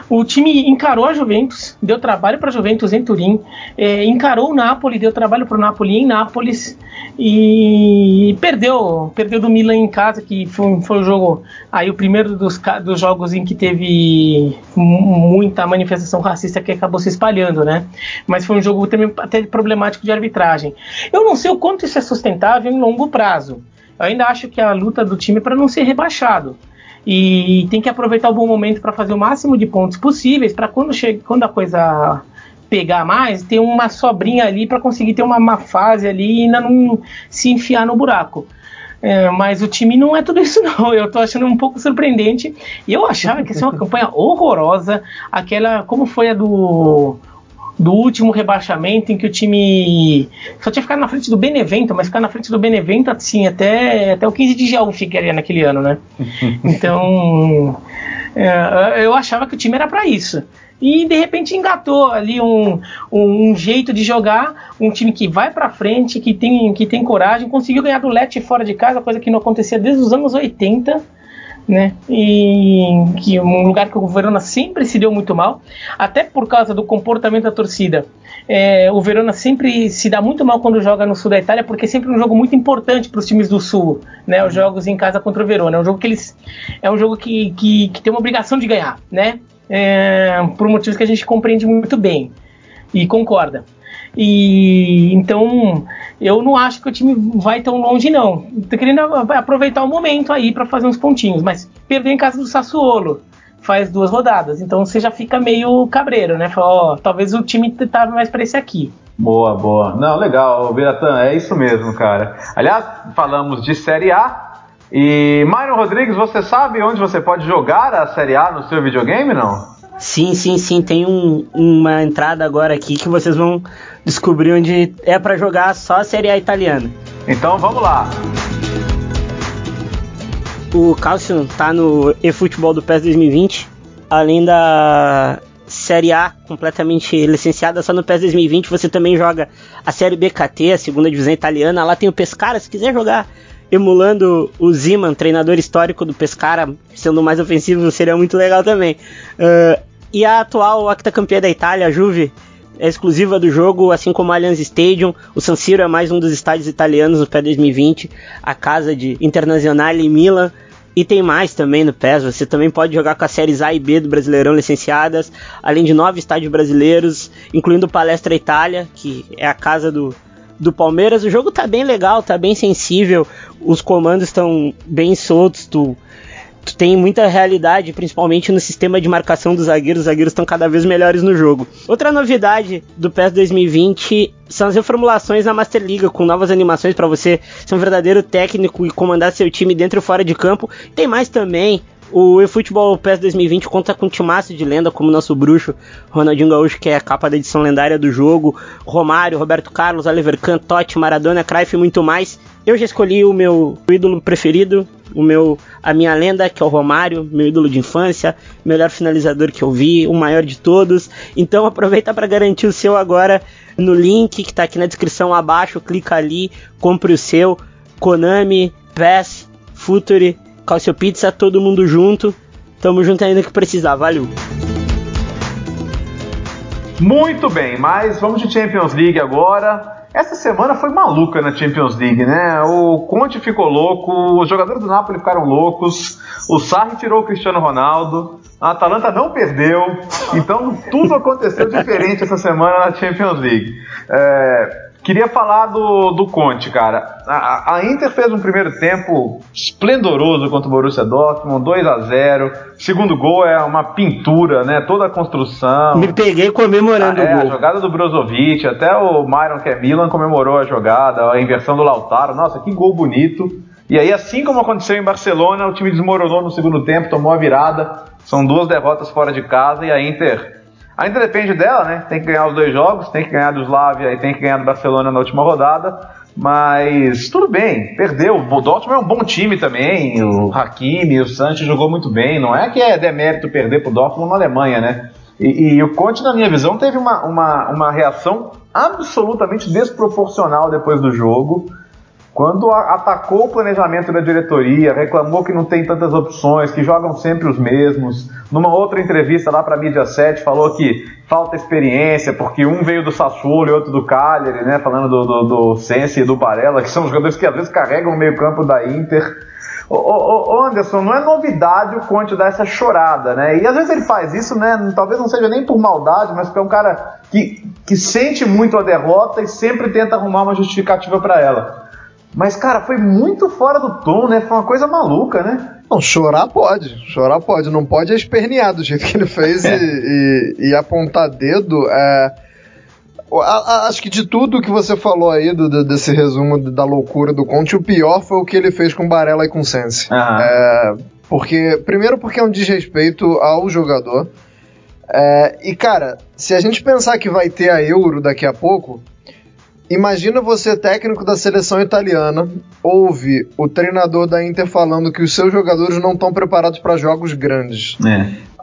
o time encarou a Juventus, deu trabalho para a Juventus em Turim, é, encarou o Napoli, deu trabalho para o Napoli em Nápoles e perdeu, perdeu do Milan em casa, que foi, foi o jogo, aí o primeiro dos, dos jogos em que teve muita manifestação racista que acabou se espalhando, né? Mas foi um jogo também até problemático de arbitragem. Eu não sei o quanto isso é sustentável em longo prazo. Eu ainda acho que a luta do time é para não ser rebaixado e tem que aproveitar o bom momento para fazer o máximo de pontos possíveis para quando chega, quando a coisa pegar mais, ter uma sobrinha ali para conseguir ter uma, uma, fase ali e ainda não se enfiar no buraco. É, mas o time não é tudo isso não. Eu tô achando um pouco surpreendente. E eu achava que ia ser uma campanha horrorosa, aquela como foi a do do último rebaixamento em que o time só tinha ficado na frente do Benevento, mas ficar na frente do Benevento assim até, até o 15 de jaú ficaria naquele ano, né? Então é, eu achava que o time era para isso. E de repente engatou ali um, um, um, jeito de jogar, um time que vai para frente, que tem, que tem coragem, conseguiu ganhar do Leti fora de casa, coisa que não acontecia desde os anos 80 né? E que um lugar que o Verona sempre se deu muito mal, até por causa do comportamento da torcida. É, o Verona sempre se dá muito mal quando joga no sul da Itália, porque é sempre um jogo muito importante para os times do sul, né? Os jogos em casa contra o Verona. É um jogo que eles é um jogo que, que, que tem uma obrigação de ganhar, né? É, por motivos que a gente compreende muito bem e concorda. E então eu não acho que o time vai tão longe, não. Tô querendo aproveitar o momento aí para fazer uns pontinhos, mas perdeu em casa do Sassuolo. Faz duas rodadas, então você já fica meio cabreiro, né? Fala, ó, talvez o time tava mais para esse aqui. Boa, boa. Não, legal, Biratan, é isso mesmo, cara. Aliás, falamos de Série A. E, Myron Rodrigues, você sabe onde você pode jogar a Série A no seu videogame, não? Sim, sim, sim. Tem um, uma entrada agora aqui que vocês vão descobrir onde é para jogar só a Série A italiana. Então vamos lá. O Calcio tá no eFootball do PES 2020, além da Série A completamente licenciada, só no PES 2020 você também joga a Série BKT, a segunda divisão italiana. Lá tem o Pescara, se quiser jogar emulando o Ziman, treinador histórico do Pescara, sendo mais ofensivo, seria muito legal também. Uh, e a atual octacampeã da Itália, a Juve, é exclusiva do jogo, assim como a Allianz Stadium. O San Siro é mais um dos estádios italianos no PES 2020, a casa de Internazionale em Milan. E tem mais também no PES, você também pode jogar com as séries A e B do Brasileirão licenciadas, além de nove estádios brasileiros, incluindo o Palestra Itália, que é a casa do, do Palmeiras. O jogo tá bem legal, tá bem sensível, os comandos estão bem soltos, tu tu tem muita realidade, principalmente no sistema de marcação dos zagueiros. Os zagueiros estão cada vez melhores no jogo. Outra novidade do PES 2020 são as reformulações na Master Liga, com novas animações para você ser um verdadeiro técnico e comandar seu time dentro e fora de campo. Tem mais também. O eFootball PES 2020 conta com um timaço de lenda como nosso bruxo Ronaldinho Gaúcho, que é a capa da edição lendária do jogo, Romário, Roberto Carlos, Oliver Kahn, Totti, Maradona, Cruyff e muito mais. Eu já escolhi o meu ídolo preferido, o meu a minha lenda, que é o Romário, meu ídolo de infância, melhor finalizador que eu vi, o maior de todos. Então aproveita para garantir o seu agora no link que está aqui na descrição abaixo, clica ali, compre o seu. Konami, PES, Futuri, Calcio Pizza, todo mundo junto. Tamo junto ainda que precisar, valeu. Muito bem, mas vamos de Champions League agora. Essa semana foi maluca na Champions League, né? O Conte ficou louco, os jogadores do Napoli ficaram loucos, o Sarri tirou o Cristiano Ronaldo, a Atalanta não perdeu, então tudo aconteceu diferente essa semana na Champions League. É, Queria falar do, do Conte, cara. A, a, Inter fez um primeiro tempo esplendoroso contra o Borussia Dortmund, 2 a 0 Segundo gol é uma pintura, né? Toda a construção. Me peguei comemorando ah, é, o gol. A jogada do Brozovic, até o Myron, que é Milan, comemorou a jogada, a inversão do Lautaro. Nossa, que gol bonito. E aí, assim como aconteceu em Barcelona, o time desmoronou no segundo tempo, tomou a virada. São duas derrotas fora de casa e a Inter Ainda depende dela, né? Tem que ganhar os dois jogos, tem que ganhar do Slavia e tem que ganhar do Barcelona na última rodada. Mas tudo bem, perdeu. O Dortmund é um bom time também. O Hakimi, o Sanches jogou muito bem. Não é que é demérito perder pro Dortmund na Alemanha, né? E, e, o Conte, na minha visão, teve uma, uma, uma reação absolutamente desproporcional depois do jogo. Quando atacou o planejamento da diretoria, reclamou que não tem tantas opções, que jogam sempre os mesmos. Numa outra entrevista lá para a Mídia 7, falou que falta experiência, porque um veio do Sassuolo e outro do Cagliari, né? Falando do, do, do Sense e do Barella, que são jogadores que às vezes carregam o meio-campo da Inter. Ô, Anderson, não é novidade o Conte dar essa chorada, né? E às vezes ele faz isso, né? Talvez não seja nem por maldade, mas porque é um cara que, que sente muito a derrota e sempre tenta arrumar uma justificativa para ela. Mas, cara, foi muito fora do tom, né? Foi uma coisa maluca, né? Não, chorar pode. Chorar pode. Não pode é espernear do jeito que ele fez é. e, e, e, apontar dedo. É... Acho que de tudo que você falou aí, do, desse resumo da loucura do Conte, o pior foi o que ele fez com Barella e com Sense. É, porque, primeiro porque é um desrespeito ao jogador. É, e, cara, se a gente pensar que vai ter a Euro daqui a pouco, Imagina você, técnico da seleção italiana, ouve o treinador da Inter falando que os seus jogadores não estão preparados para jogos grandes. É.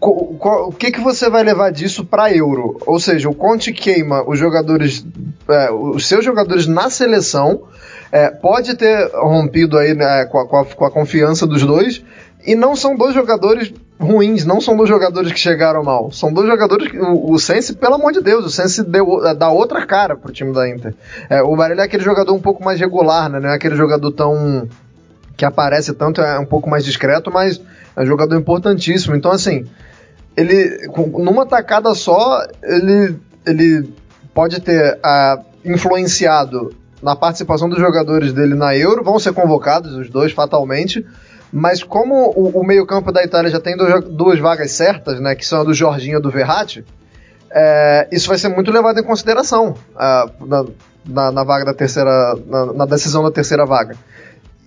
O que, que você vai levar disso para Euro? Ou seja, o Conte queima os jogadores, é, os seus jogadores na seleção, é, pode ter rompido aí né, com, a, com, a, com a confiança dos dois, e não são dois jogadores ruins, não são dois jogadores que chegaram mal. São dois jogadores que. O, o Sense, pelo amor de Deus, o Sense deu, é, dá outra cara pro time da Inter. É, o Barelli é aquele jogador um pouco mais regular, né? Não é aquele jogador tão. que aparece tanto, é um pouco mais discreto, mas é um jogador importantíssimo. Então, assim, ele. numa tacada só, ele. ele pode ter influenciado na participação dos jogadores dele na Euro, vão ser convocados os dois fatalmente mas como o, o meio-campo da Itália já tem duas, duas, vagas certas, né, que são a do Jorginho e do Verratti, é, isso vai ser muito levado em consideração uh, na, na, na, vaga da terceira. Na, na, decisão da terceira vaga.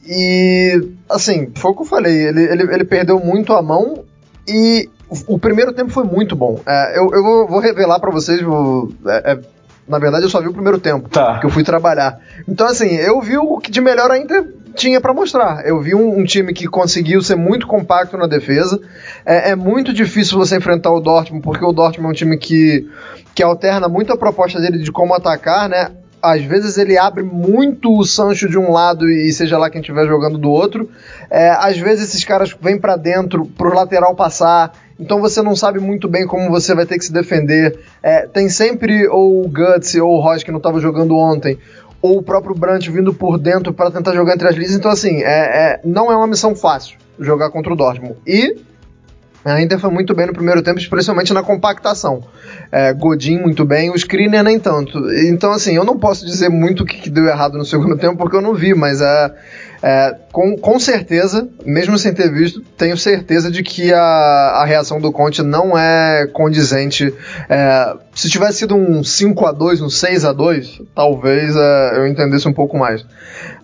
E, assim, foi o que eu falei, ele, ele, ele perdeu muito a mão e o, primeiro tempo foi muito bom. É, eu, eu vou revelar para vocês, vou, é, é, na verdade eu só vi o primeiro tempo, tá. que eu fui trabalhar. Então, assim, eu vi o que de melhor ainda tinha para mostrar. Eu vi um, um, time que conseguiu ser muito compacto na defesa. É, é, muito difícil você enfrentar o Dortmund, porque o Dortmund é um time que, que alterna muito a proposta dele de como atacar, né? Às vezes ele abre muito o Sancho de um lado e seja lá quem estiver jogando do outro. É, às vezes esses caras vêm para dentro pro lateral passar. Então você não sabe muito bem como você vai ter que se defender. É, tem sempre ou o Guts ou o Ross que não estava jogando ontem, ou o próprio Brandt vindo por dentro para tentar jogar entre as linhas. Então, assim, é, é, não é uma missão fácil jogar contra o Dortmund. E a Inter foi muito bem no primeiro tempo, especialmente na compactação. É, Godin muito bem, o Skriniar nem tanto. Então, assim, eu não posso dizer muito o que, que deu errado no segundo tempo, porque eu não vi, mas é, é, com, com certeza, mesmo sem ter visto, tenho certeza de que a, a reação do Conte não é condizente. É, se tivesse sido um 5 a 2 um 6 a 2 talvez é, eu entendesse um pouco mais.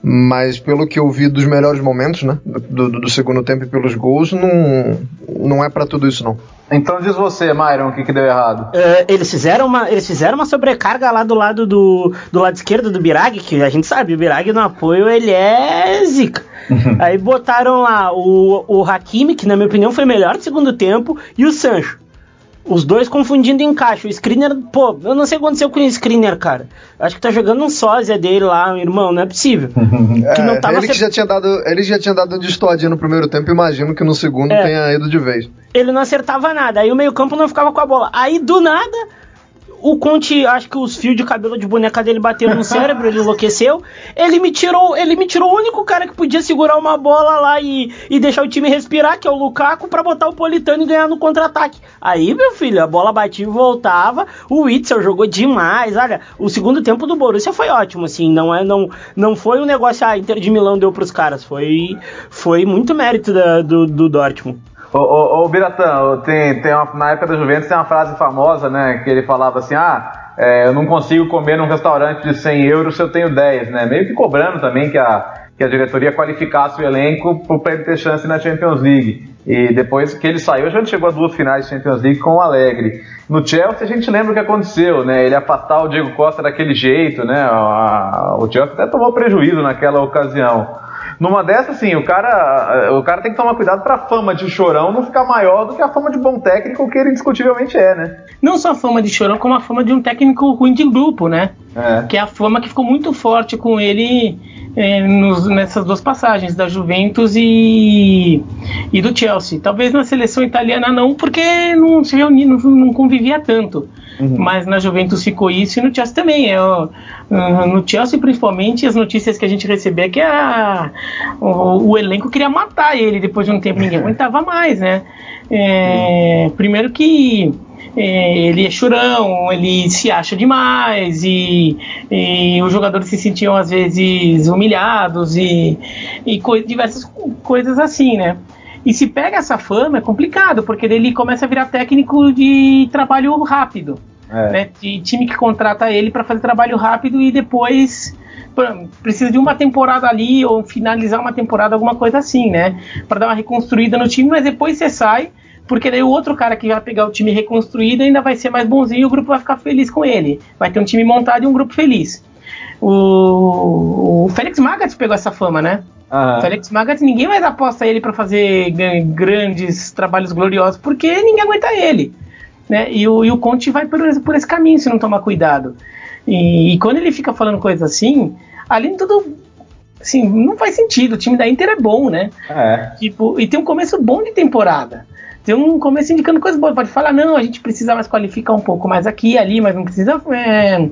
Mas pelo que eu vi dos melhores momentos, né, do, do, do segundo tempo e pelos gols, não, não é para tudo isso não. Então diz você, Myron, o que, que deu errado? Uh, eles, fizeram uma, eles fizeram uma sobrecarga lá do lado do, do lado esquerdo do Birag, que a gente sabe, o Birag no apoio ele é zica. Uhum. Aí botaram lá o, o Hakimi, que na minha opinião foi melhor no segundo tempo, e o Sancho. Os dois confundindo encaixe. O Screener, pô, eu não sei o que aconteceu com o Screener, cara. Acho que tá jogando um sósia dele lá, irmão, não é possível. que não é, tava ele, que já tinha dado, ele já tinha dado de estouradinha no primeiro tempo, imagino que no segundo é, tenha ido de vez. Ele não acertava nada, aí o meio-campo não ficava com a bola. Aí do nada o Conte, acho que os fios de cabelo de boneca dele bateram no cérebro, ele enlouqueceu. Ele me tirou, ele me tirou o único cara que podia segurar uma bola lá e, e deixar o time respirar, que é o Lukaku, para botar o Politano e ganhar no contra-ataque. Aí, meu filho, a bola batia e voltava. O Witzel jogou demais. Olha, o segundo tempo do Borussia foi ótimo, assim, não é não não foi um negócio a ah, Inter de Milão deu pros caras, foi foi muito mérito da, do, do Dortmund. Ô, ô, ô Biratã, tem, tem uma, na época da Juventus tem uma frase famosa, né? Que ele falava assim: ah, é, eu não consigo comer num restaurante de 100 euros se eu tenho 10, né? Meio que cobrando também que a, que a diretoria qualificasse o elenco para ele ter chance na Champions League. E depois que ele saiu, a gente chegou a duas finais de Champions League com o Alegre. No Chelsea a gente lembra o que aconteceu, né? Ele afastar o Diego Costa daquele jeito, né? O Chelsea até tomou prejuízo naquela ocasião. Numa dessas, sim, o cara, o cara tem que tomar cuidado para a fama de chorão não ficar maior do que a fama de bom técnico que ele indiscutivelmente é, né? Não só a fama de chorão, como a fama de um técnico ruim de grupo, né? É. Que é a fama que ficou muito forte com ele é, nos, nessas duas passagens, da Juventus e, e do Chelsea. Talvez na seleção italiana não, porque não se reunia, não, não convivia tanto. Uhum. Mas na Juventus ficou isso e no Chelsea também. É, no Chelsea, principalmente, as notícias que a gente recebia é que a, o, o, elenco queria matar ele depois de um tempo, ninguém aguentava mais, né? É, primeiro que ele é chorão, ele se acha demais e, e, os jogadores se sentiam às vezes humilhados e, e co diversas coisas assim, né? E se pega essa fama é complicado, porque ele começa a virar técnico de trabalho rápido. É. Né? De time que contrata ele para fazer trabalho rápido e depois precisa de uma temporada ali ou finalizar uma temporada, alguma coisa assim, né? Para dar uma reconstruída no time, mas depois você sai porque daí o outro cara que vai pegar o time reconstruído ainda vai ser mais bonzinho e o grupo vai ficar feliz com ele. Vai ter um time montado e um grupo feliz. O, o Félix Magath pegou essa fama, né? Uhum. Félix Magath, ninguém mais aposta ele para fazer grandes trabalhos gloriosos, porque ninguém aguenta ele. Né? E, o, e o Conte vai por, por esse caminho se não tomar cuidado. E, e, quando ele fica falando coisas assim, além de tudo, assim, não faz sentido. O time da Inter é bom, né? É. Tipo, e tem um começo bom de temporada tem um começo indicando coisas boas. Pode falar, não, a gente precisa mais qualificar um pouco mais aqui e ali, mas não precisa é,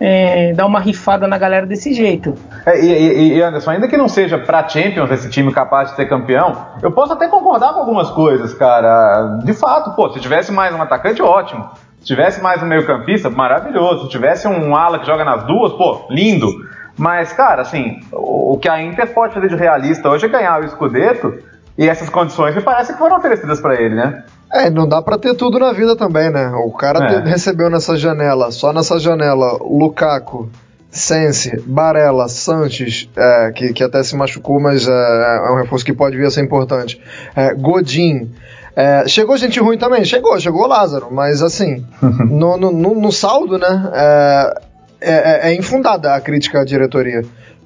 é, dar uma rifada na galera desse jeito. É, e, e, Anderson, ainda que não seja pra Champions esse time capaz de ser campeão, eu posso até concordar com algumas coisas, cara. De fato, pô, se tivesse mais um atacante, ótimo. Se tivesse mais um meio-campista, maravilhoso. Se tivesse um ala que joga nas duas, pô, lindo. Mas, cara, assim, o que a Inter pode fazer de realista hoje é ganhar o Scudetto e essas condições me parece que foram oferecidas para ele, né? É, não dá para ter tudo na vida também, né? O cara é. recebeu nessa janela, só nessa janela, Lukaku, Sense, Barella, Sanches, é, que, que até se machucou, mas é, é, um reforço que pode vir a ser importante. É, Godin. É, chegou gente ruim também? Chegou, chegou Lázaro, mas assim, no, no, no, no saldo, né? É, é, é infundada a crítica à diretoria.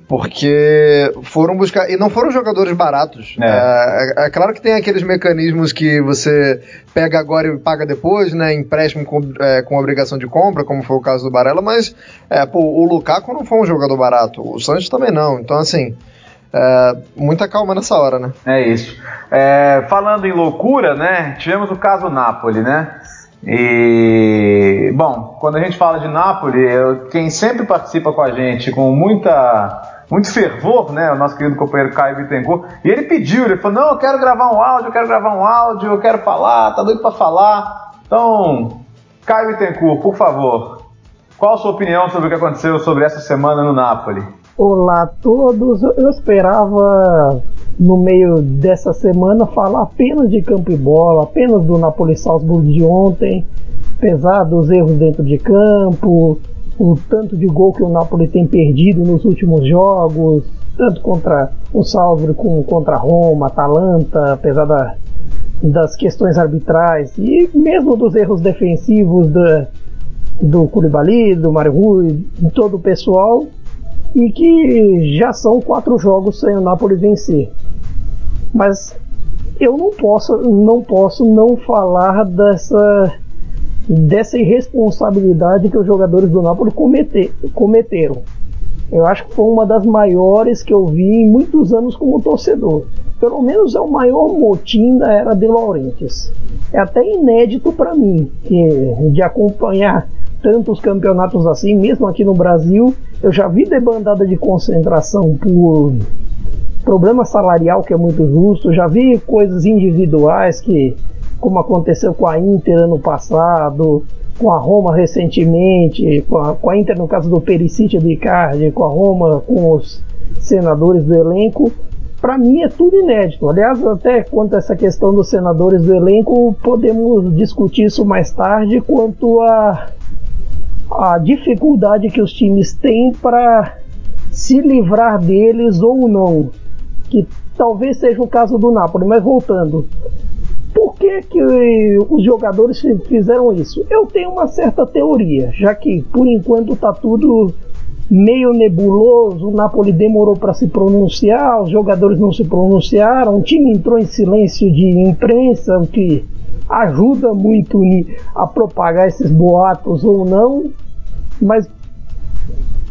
Porque foram buscar. E não foram jogadores baratos. É. É, é. claro que tem aqueles mecanismos que você pega agora e paga depois, né? Empréstimo com, é, com obrigação de compra, como foi o caso do Barella, mas é, pô, o Lukaku não foi um jogador barato. O Santos também não. Então, assim. É, muita calma nessa hora, né? É isso. É, falando em loucura, né? Tivemos o caso Napoli, né? E bom, quando a gente fala de Napoli, eu, quem sempre participa com a gente com muita muito fervor, né? O nosso querido companheiro Caio Bittencourt. E ele pediu, ele falou: Não, eu quero gravar um áudio, eu quero gravar um áudio, eu quero falar, tá doido para falar. Então, Caio Bittencourt, por favor, qual a sua opinião sobre o que aconteceu sobre essa semana no Napoli? Olá a todos, eu esperava no meio dessa semana falar apenas de campo e bola, apenas do Napoli Salzburg de ontem, apesar dos erros dentro de campo, o tanto de gol que o Napoli tem perdido nos últimos jogos, tanto contra o Salzburg como contra Roma, Atalanta, apesar da, das questões arbitrais e mesmo dos erros defensivos da, do Koulibaly, do Mario Rui, de todo o pessoal, e que já são quatro jogos sem o Napoli vencer. Mas eu não posso, não posso não falar dessa dessa irresponsabilidade que os jogadores do Napoli cometer, cometeram. Eu acho que foi uma das maiores que eu vi em muitos anos como torcedor. Pelo menos é o maior motim da era de Laurentiis. É até inédito para mim que, de acompanhar tantos campeonatos assim, mesmo aqui no Brasil. Eu já vi debandada de concentração por problema salarial que é muito justo, já vi coisas individuais que como aconteceu com a Inter ano passado, com a Roma recentemente, com a, com a Inter no caso do Pericite de Icardi, com a Roma com os senadores do elenco. Para mim é tudo inédito. Aliás, até quanto a essa questão dos senadores do elenco, podemos discutir isso mais tarde quanto a a dificuldade que os times têm para se livrar deles ou não. Que talvez seja o caso do Napoli, mas voltando. Por que, que os jogadores fizeram isso? Eu tenho uma certa teoria, já que por enquanto está tudo meio nebuloso, o Napoli demorou para se pronunciar, os jogadores não se pronunciaram, o time entrou em silêncio de imprensa, o que ajuda muito a propagar esses boatos ou não, mas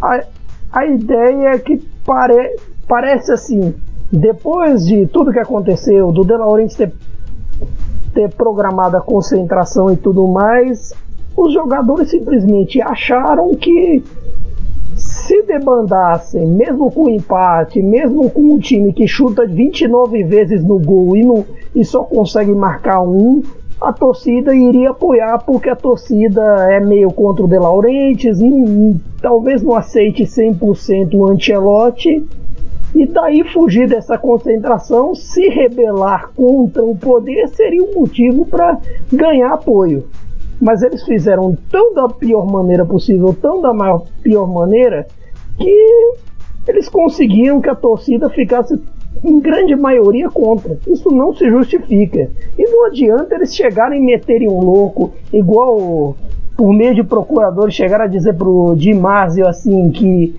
a, a ideia é que pare, parece assim, depois de tudo que aconteceu, do De Laurentiis ter, ter programado a concentração e tudo mais, os jogadores simplesmente acharam que se debandassem, mesmo com empate, mesmo com um time que chuta 29 vezes no gol e, e só consegue marcar um, a torcida iria apoiar porque a torcida é meio contra o De Laurentiis e, e talvez não aceite 100% o Ancelotti e daí fugir dessa concentração, se rebelar contra o poder seria um motivo para ganhar apoio. Mas eles fizeram tão da pior maneira possível, tão da maior, pior maneira, que eles conseguiam que a torcida ficasse em grande maioria contra. Isso não se justifica. E não adianta eles chegarem e meterem um louco, igual por meio de procuradores chegaram a dizer pro Di Marzio assim que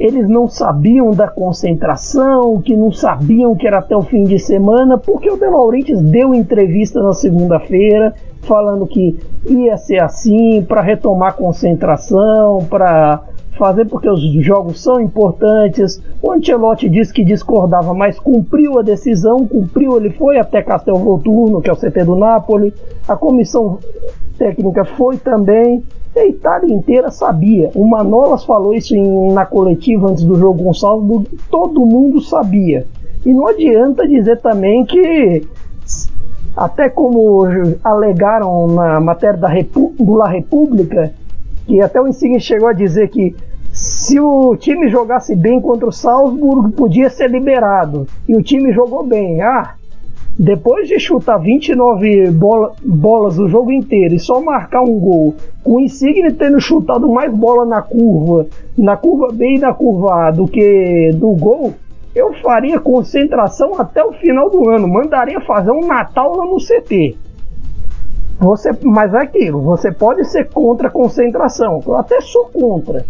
eles não sabiam da concentração, que não sabiam que era até o fim de semana, porque o De Laurentiis deu entrevista na segunda-feira falando que ia ser assim para retomar concentração, para fazer porque os jogos são importantes. O Ancelotti disse que discordava, mas cumpriu a decisão, cumpriu, ele foi até Castel Volturno, que é o CT do Napoli. A comissão técnica foi também. A Itália inteira sabia. O Manolas falou isso em, na coletiva antes do jogo com o Salzburg. Todo mundo sabia. E não adianta dizer também que, até como alegaram na matéria da Repu do La República, que até o Insigne chegou a dizer que se o time jogasse bem contra o Salzburg, podia ser liberado. E o time jogou bem. Ah, depois de chutar 29 bola, bolas o jogo inteiro e só marcar um gol, com o Insigne tendo chutado mais bola na curva, na curva B e na curva A do que do gol, eu faria concentração até o final do ano. Mandaria fazer um Natal lá no CT. Você, mas é aquilo, você pode ser contra a concentração. Eu até sou contra.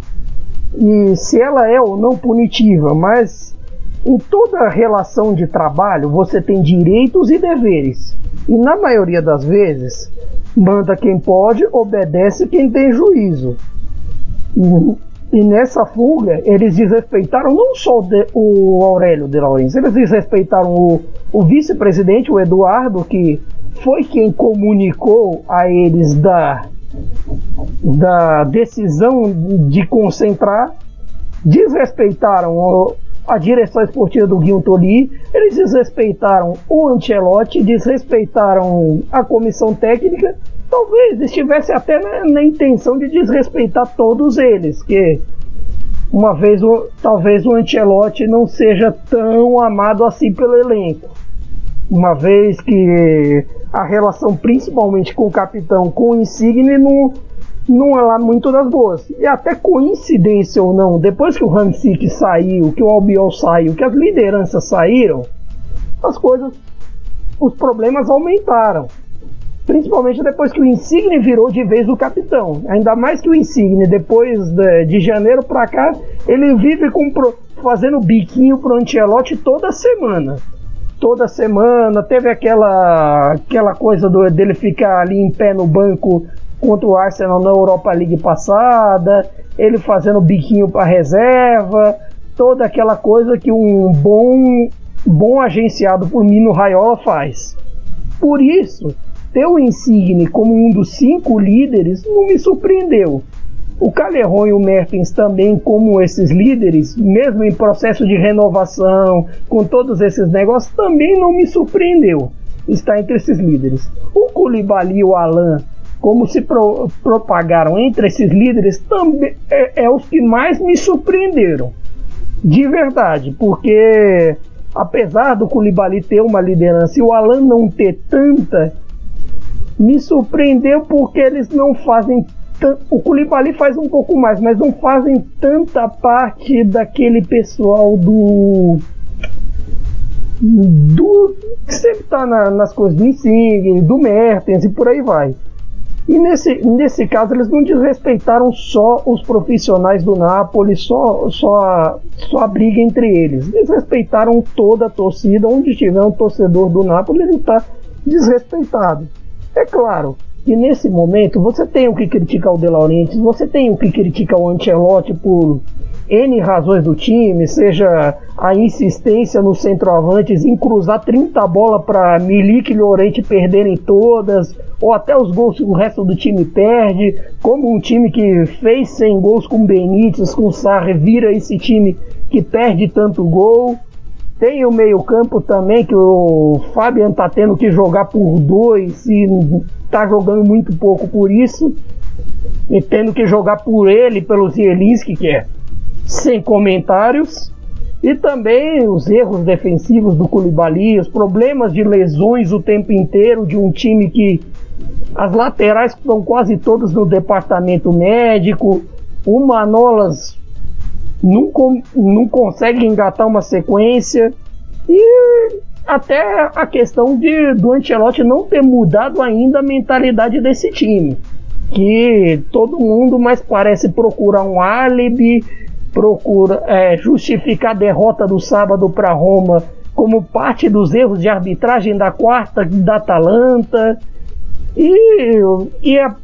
E se ela é ou não punitiva, mas em toda relação de trabalho você tem direitos e deveres. E na maioria das vezes, manda quem pode, obedece quem tem juízo. E, e nessa fuga, eles desrespeitaram não só de, o Aurélio de Laurens, eles desrespeitaram o, o vice-presidente, o Eduardo, que foi quem comunicou a eles da, da decisão de concentrar, desrespeitaram a direção esportiva do Guilherme Toli, eles desrespeitaram o Ancelotti, desrespeitaram a comissão técnica, talvez estivesse até na, na intenção de desrespeitar todos eles, que uma vez o, talvez o Ancelotti não seja tão amado assim pelo elenco. Uma vez que a relação principalmente com o capitão, com o Insigne, não, não é lá muito das boas. E até coincidência ou não, depois que o Hansik saiu, que o Albiol saiu, que as lideranças saíram, as coisas, os problemas aumentaram. Principalmente depois que o Insigne virou de vez o capitão. Ainda mais que o Insigne, depois de, de janeiro para cá, ele vive com, fazendo biquinho pro Ancelotti toda semana toda semana. Teve aquela, aquela coisa do, dele ficar ali em pé no banco contra o Arsenal na Europa League passada, ele fazendo biquinho para reserva, toda aquela coisa que um bom, bom agenciado por Mino Raiola faz. Por isso, ter o Insigne como um dos cinco líderes não me surpreendeu. O Calerron e o Mertens também, como esses líderes, mesmo em processo de renovação, com todos esses negócios, também não me surpreendeu estar entre esses líderes. O Koulibaly e o Alan, como se pro, propagaram entre esses líderes, também é, é os que mais me surpreenderam. De verdade, porque apesar do Koulibaly ter uma liderança e o Alan não ter tanta, me surpreendeu porque eles não fazem o Koulibaly faz um pouco mais, mas não fazem tanta parte daquele pessoal do do que sempre está na, nas coisas do Insigne, do Mertens e por aí vai. E nesse, nesse caso eles não desrespeitaram só os profissionais do Napoli, só, só, a, só a briga entre eles. Eles respeitaram toda a torcida, onde tiver um torcedor do Napoli, ele está desrespeitado. É claro que nesse momento você tem o que criticar o De Laurentiis, você tem o que criticar o Ancelotti por N razões do time, seja a insistência nos centroavantes em cruzar 30 bolas para Milik e Llorente perderem todas, ou até os gols que o resto do time perde, como um time que fez 100 gols com Benítez, com Sarri, vira esse time que perde tanto gol. Tem o meio-campo também, que o Fabian tá tendo que jogar por dois e tá jogando muito pouco por isso. E tendo que jogar por ele, pelo Zielinski, que é sem comentários. E também os erros defensivos do Koulibaly, os problemas de lesões o tempo inteiro de um time que as laterais estão quase todas no departamento médico, o Manolas não, não consegue engatar uma sequência e até a questão de do Ancelotti não ter mudado ainda a mentalidade desse time, que todo mundo mais parece procurar um álibi procura é, justificar a derrota do sábado para Roma como parte dos erros de arbitragem da quarta da Atalanta e, e a,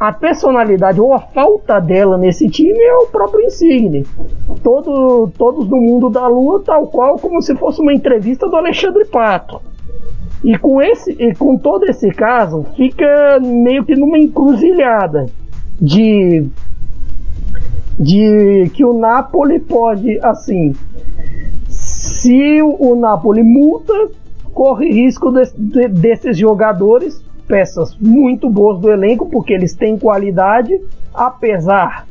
a personalidade ou a falta dela nesse time é o próprio Insigne. Todo, todos no mundo da lua, tal qual como se fosse uma entrevista do Alexandre Pato. E com, esse, e com todo esse caso, fica meio que numa encruzilhada de de que o Napoli pode, assim, se o Napoli multa, corre risco de, de, desses jogadores, peças muito boas do elenco, porque eles têm qualidade, apesar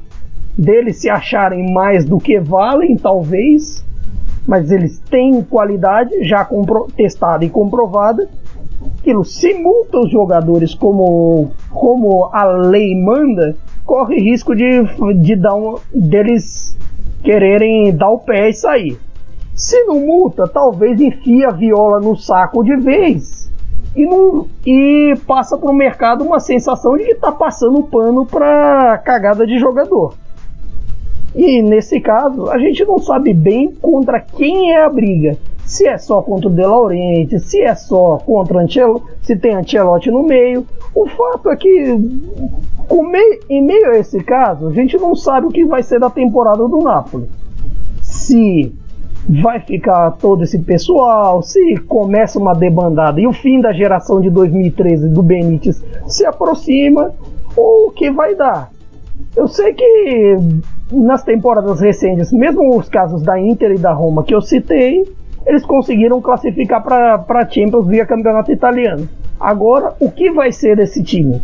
deles se acharem mais do que valem, talvez, mas eles têm qualidade já testada e comprovada. Aquilo, se multa os jogadores como, como a lei manda, corre risco de, de dar um, deles quererem dar o pé e sair. Se não multa, talvez enfie a viola no saco de vez e, não, e passa para o mercado uma sensação de que está passando pano para cagada de jogador. E nesse caso, a gente não sabe bem contra quem é a briga. Se é só contra o De Laurenti, se é só contra Ancelotti, se tem Ancelotti no meio. O fato é que em meio a esse caso, a gente não sabe o que vai ser da temporada do Napoli. Se vai ficar todo esse pessoal, se começa uma debandada e o fim da geração de 2013 do Benítez se aproxima, o que vai dar. Eu sei que nas temporadas recentes, mesmo os casos da Inter e da Roma que eu citei, eles conseguiram classificar para Champions via campeonato italiano. Agora, o que vai ser desse time?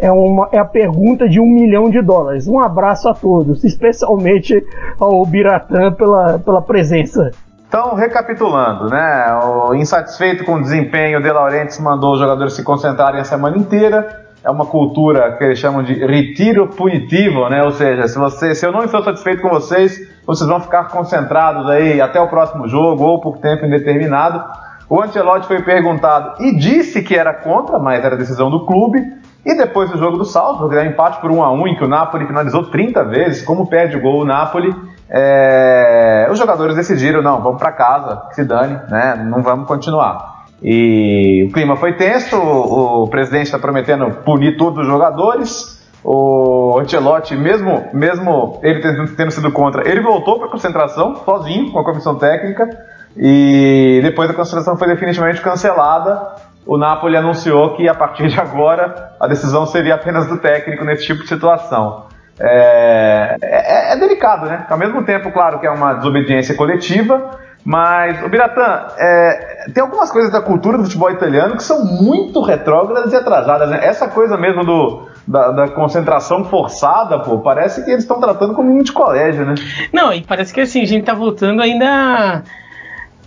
é, uma, é a pergunta de um milhão de dólares. Um abraço a todos, especialmente ao Biratã pela, pela presença. Então, recapitulando, né? O insatisfeito com o desempenho, De Laurentiis mandou os jogadores se concentrarem a semana inteira. É uma cultura que eles chamam de retiro punitivo, né? Ou seja, se, você, se eu não estou satisfeito com vocês, vocês vão ficar concentrados aí até o próximo jogo ou por tempo indeterminado. O Ancelotti foi perguntado e disse que era contra, mas era decisão do clube. E depois do jogo do Salzburg, né, empate por 1 a 1 em que o Napoli finalizou 30 vezes, como perde o gol o Napoli, é, os jogadores decidiram, não, vamos para casa, que se dane, né, não vamos continuar. E o clima foi tenso, o, o presidente está prometendo punir todos os jogadores, o Ancelotti, mesmo, mesmo ele tendo, sido contra, ele voltou para a concentração, sozinho, com a comissão técnica, e depois a concentração foi definitivamente cancelada o Napoli anunciou que a partir de agora a decisão seria apenas do técnico nesse tipo de situação. É, é, é delicado, né? Ao mesmo tempo, claro que é uma desobediência coletiva, mas, o Biratã, é, tem algumas coisas da cultura do futebol italiano que são muito retrógradas e atrasadas. Né? Essa coisa mesmo do, da, da, concentração forçada, pô, parece que eles estão tratando como um de colégio, né? Não, e parece que assim, a gente tá voltando ainda,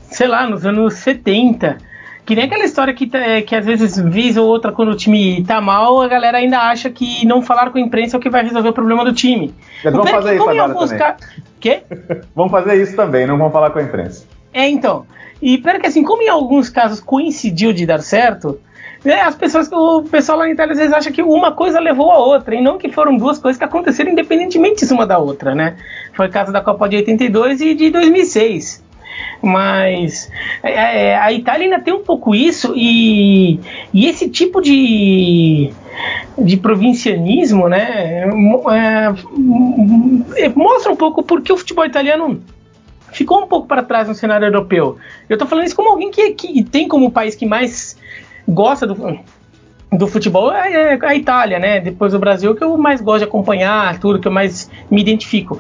sei lá, nos anos 70 que nem aquela história que, é, que às vezes visa ou outra quando o time tá mal, a galera ainda acha que não falar com a imprensa é o que vai resolver o problema do time. Eles vão fazer isso agora buscar... também. Quê? vamos fazer isso também, não vão falar com a imprensa. É, então. E pera que assim, como em alguns casos coincidiu de dar certo, né, as pessoas, o pessoal lá na Itália às vezes acha que uma coisa levou a outra, e não que foram duas coisas que aconteceram independentemente uma da outra, né? Foi o caso da Copa de 82 e de 2006. Mas é, é, a Itália ainda tem um pouco isso, e, e esse tipo de, de provincianismo, né, é, é, mostra um pouco porque o futebol italiano ficou um pouco para trás no cenário europeu. Eu estou falando isso como alguém que, que tem como país que mais gosta do, do futebol é, é, a Itália, né? Depois do Brasil, que eu mais gosto de acompanhar, tudo que eu mais me identifico.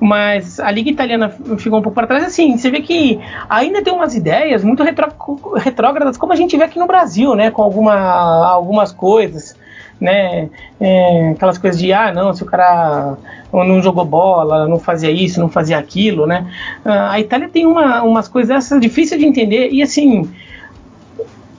Mas a Liga Italiana ficou um pouco para trás. Assim, você vê que ainda tem umas ideias muito retró retrógradas, como a gente vê aqui no Brasil, né? Com alguma, algumas coisas. Né, é, aquelas coisas de ah não se o cara não jogou bola não fazia isso não fazia aquilo né ah, a Itália tem uma, umas coisas essas difíceis de entender e assim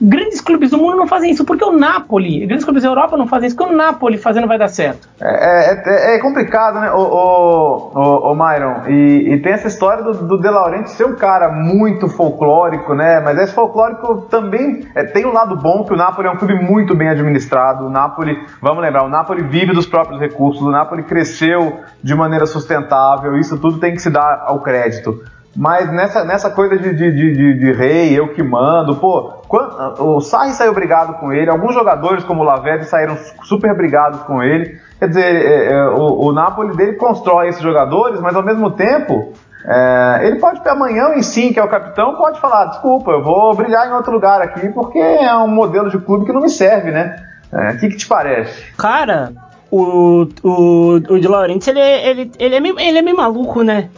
Grandes clubes do mundo não fazem isso, porque o Napoli, grandes clubes da Europa não fazem isso, porque o Napoli fazendo vai dar certo. É, é, é, é complicado, né, o, o, o, o Myron? E, e, tem essa história do, do De Laurenti ser um cara muito folclórico, né? Mas esse folclórico também é, tem um lado bom, que o Napoli é um clube muito bem administrado. O Napoli, vamos lembrar, o Napoli vive dos próprios recursos, o Napoli cresceu de maneira sustentável, isso tudo tem que se dar ao crédito. Mas nessa, nessa coisa de, de, de, de, rei, eu que mando, pô, quando, o Sarri saiu brigado com ele, alguns jogadores como o Laverde saíram super brigados com ele. Quer dizer, é, é, o, o Napoli dele constrói esses jogadores, mas ao mesmo tempo é, ele pode amanhã em sim, que é o capitão, pode falar, desculpa, eu vou brilhar em outro lugar aqui porque é um modelo de clube que não me serve, né? É, o que, que te parece? Cara, o, o, o de Laurentiis, ele, ele, ele, é ele é meio maluco, né?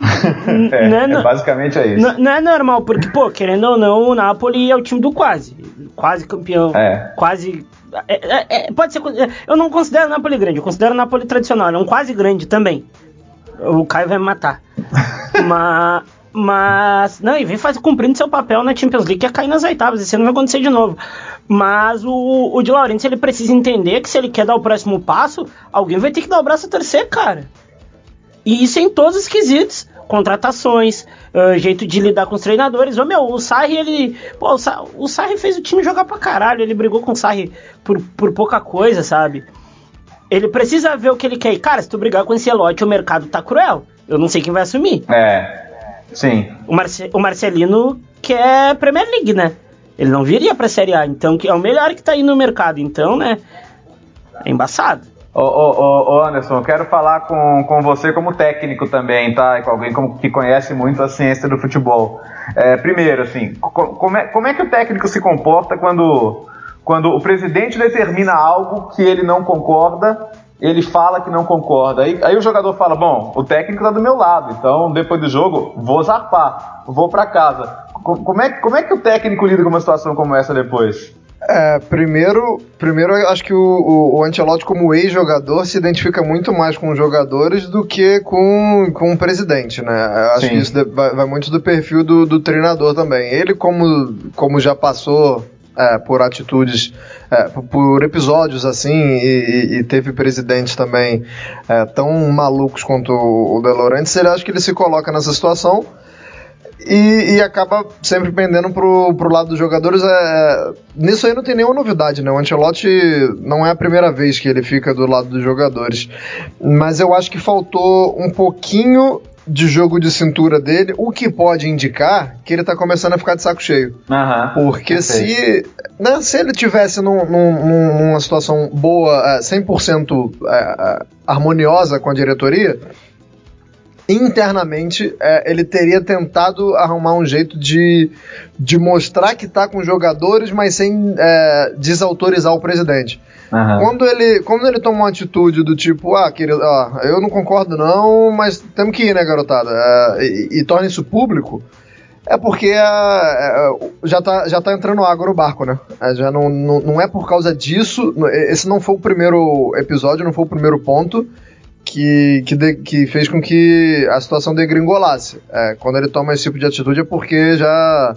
é, não é, é, basicamente é isso. Não, não, é normal, porque, pô, querendo ou não, o Napoli é o time do quase. Quase campeão. É. Quase. É, é, é pode ser. Eu não considero o Napoli grande, eu considero o Napoli tradicional. É um quase grande também. O Caio vai me matar. mas. Mas. Não, e vem fazer, cumprindo seu papel na Champions League, que é cair nas oitavas. Isso não vai acontecer de novo. Mas o, o de Laurentiis, ele precisa entender que se ele quer dar o próximo passo, alguém vai ter que dar o braço a terceiro, cara. E isso em todos os quesitos. Contratações, uh, jeito de lidar com os treinadores. Ô, meu, o Sarri, ele. Pô, o, Sarri, o Sarri fez o time jogar pra caralho. Ele brigou com o Sarri por, por pouca coisa, sabe? Ele precisa ver o que ele quer. E, cara, se tu brigar com esse elote, o mercado tá cruel. Eu não sei quem vai assumir. É. Sim. O, Marce, o Marcelino quer Premier League, né? Ele não viria pra Série A. Então, que é o melhor que tá aí no mercado. Então, né? É embaçado. Ô, ô, ô, Anderson, eu quero falar com, com você como técnico também, tá? Com alguém como, que conhece muito a ciência do futebol. É, primeiro, assim, como é, como é que o técnico se comporta quando, quando o presidente determina algo que ele não concorda, ele fala que não concorda. Aí, aí o jogador fala: Bom, o técnico tá do meu lado, então depois do jogo vou zarpar, vou para casa. Como é, como é que o técnico lida com uma situação como essa depois? É, primeiro, primeiro acho que o, o, o Ancelotti, como ex-jogador, se identifica muito mais com os jogadores do que com, com o presidente, né? Acho Sim. que isso vai, vai, muito do perfil do, do treinador também. Ele, como, como já passou é, por atitudes, é, por episódios assim, e, e, teve presidentes também é, tão malucos quanto o De Laurentiis, ele acha que ele se coloca nessa situação e, e, acaba sempre pendendo pro, pro lado dos jogadores. É, nisso aí não tem nenhuma novidade, né? O Ancelotti não é a primeira vez que ele fica do lado dos jogadores. Mas eu acho que faltou um pouquinho de jogo de cintura dele, o que pode indicar que ele tá começando a ficar de saco cheio. Uhum, Porque se, né, se ele tivesse num, num, numa situação boa, 100% é, é, harmoniosa com a diretoria, internamente é, ele teria tentado arrumar um jeito de, de mostrar que está com jogadores, mas sem é, desautorizar o presidente. Uhum. Quando, ele, quando ele toma uma atitude do tipo, ah, querido, ah, eu não concordo não, mas temos que ir, né, garotada? É, e, e torna isso público, é porque é, é, já, tá, já tá entrando água no barco, né? É, já não, não, não é por causa disso. Esse não foi o primeiro episódio, não foi o primeiro ponto que, que, de, que fez com que a situação degringolasse. É, quando ele toma esse tipo de atitude é porque já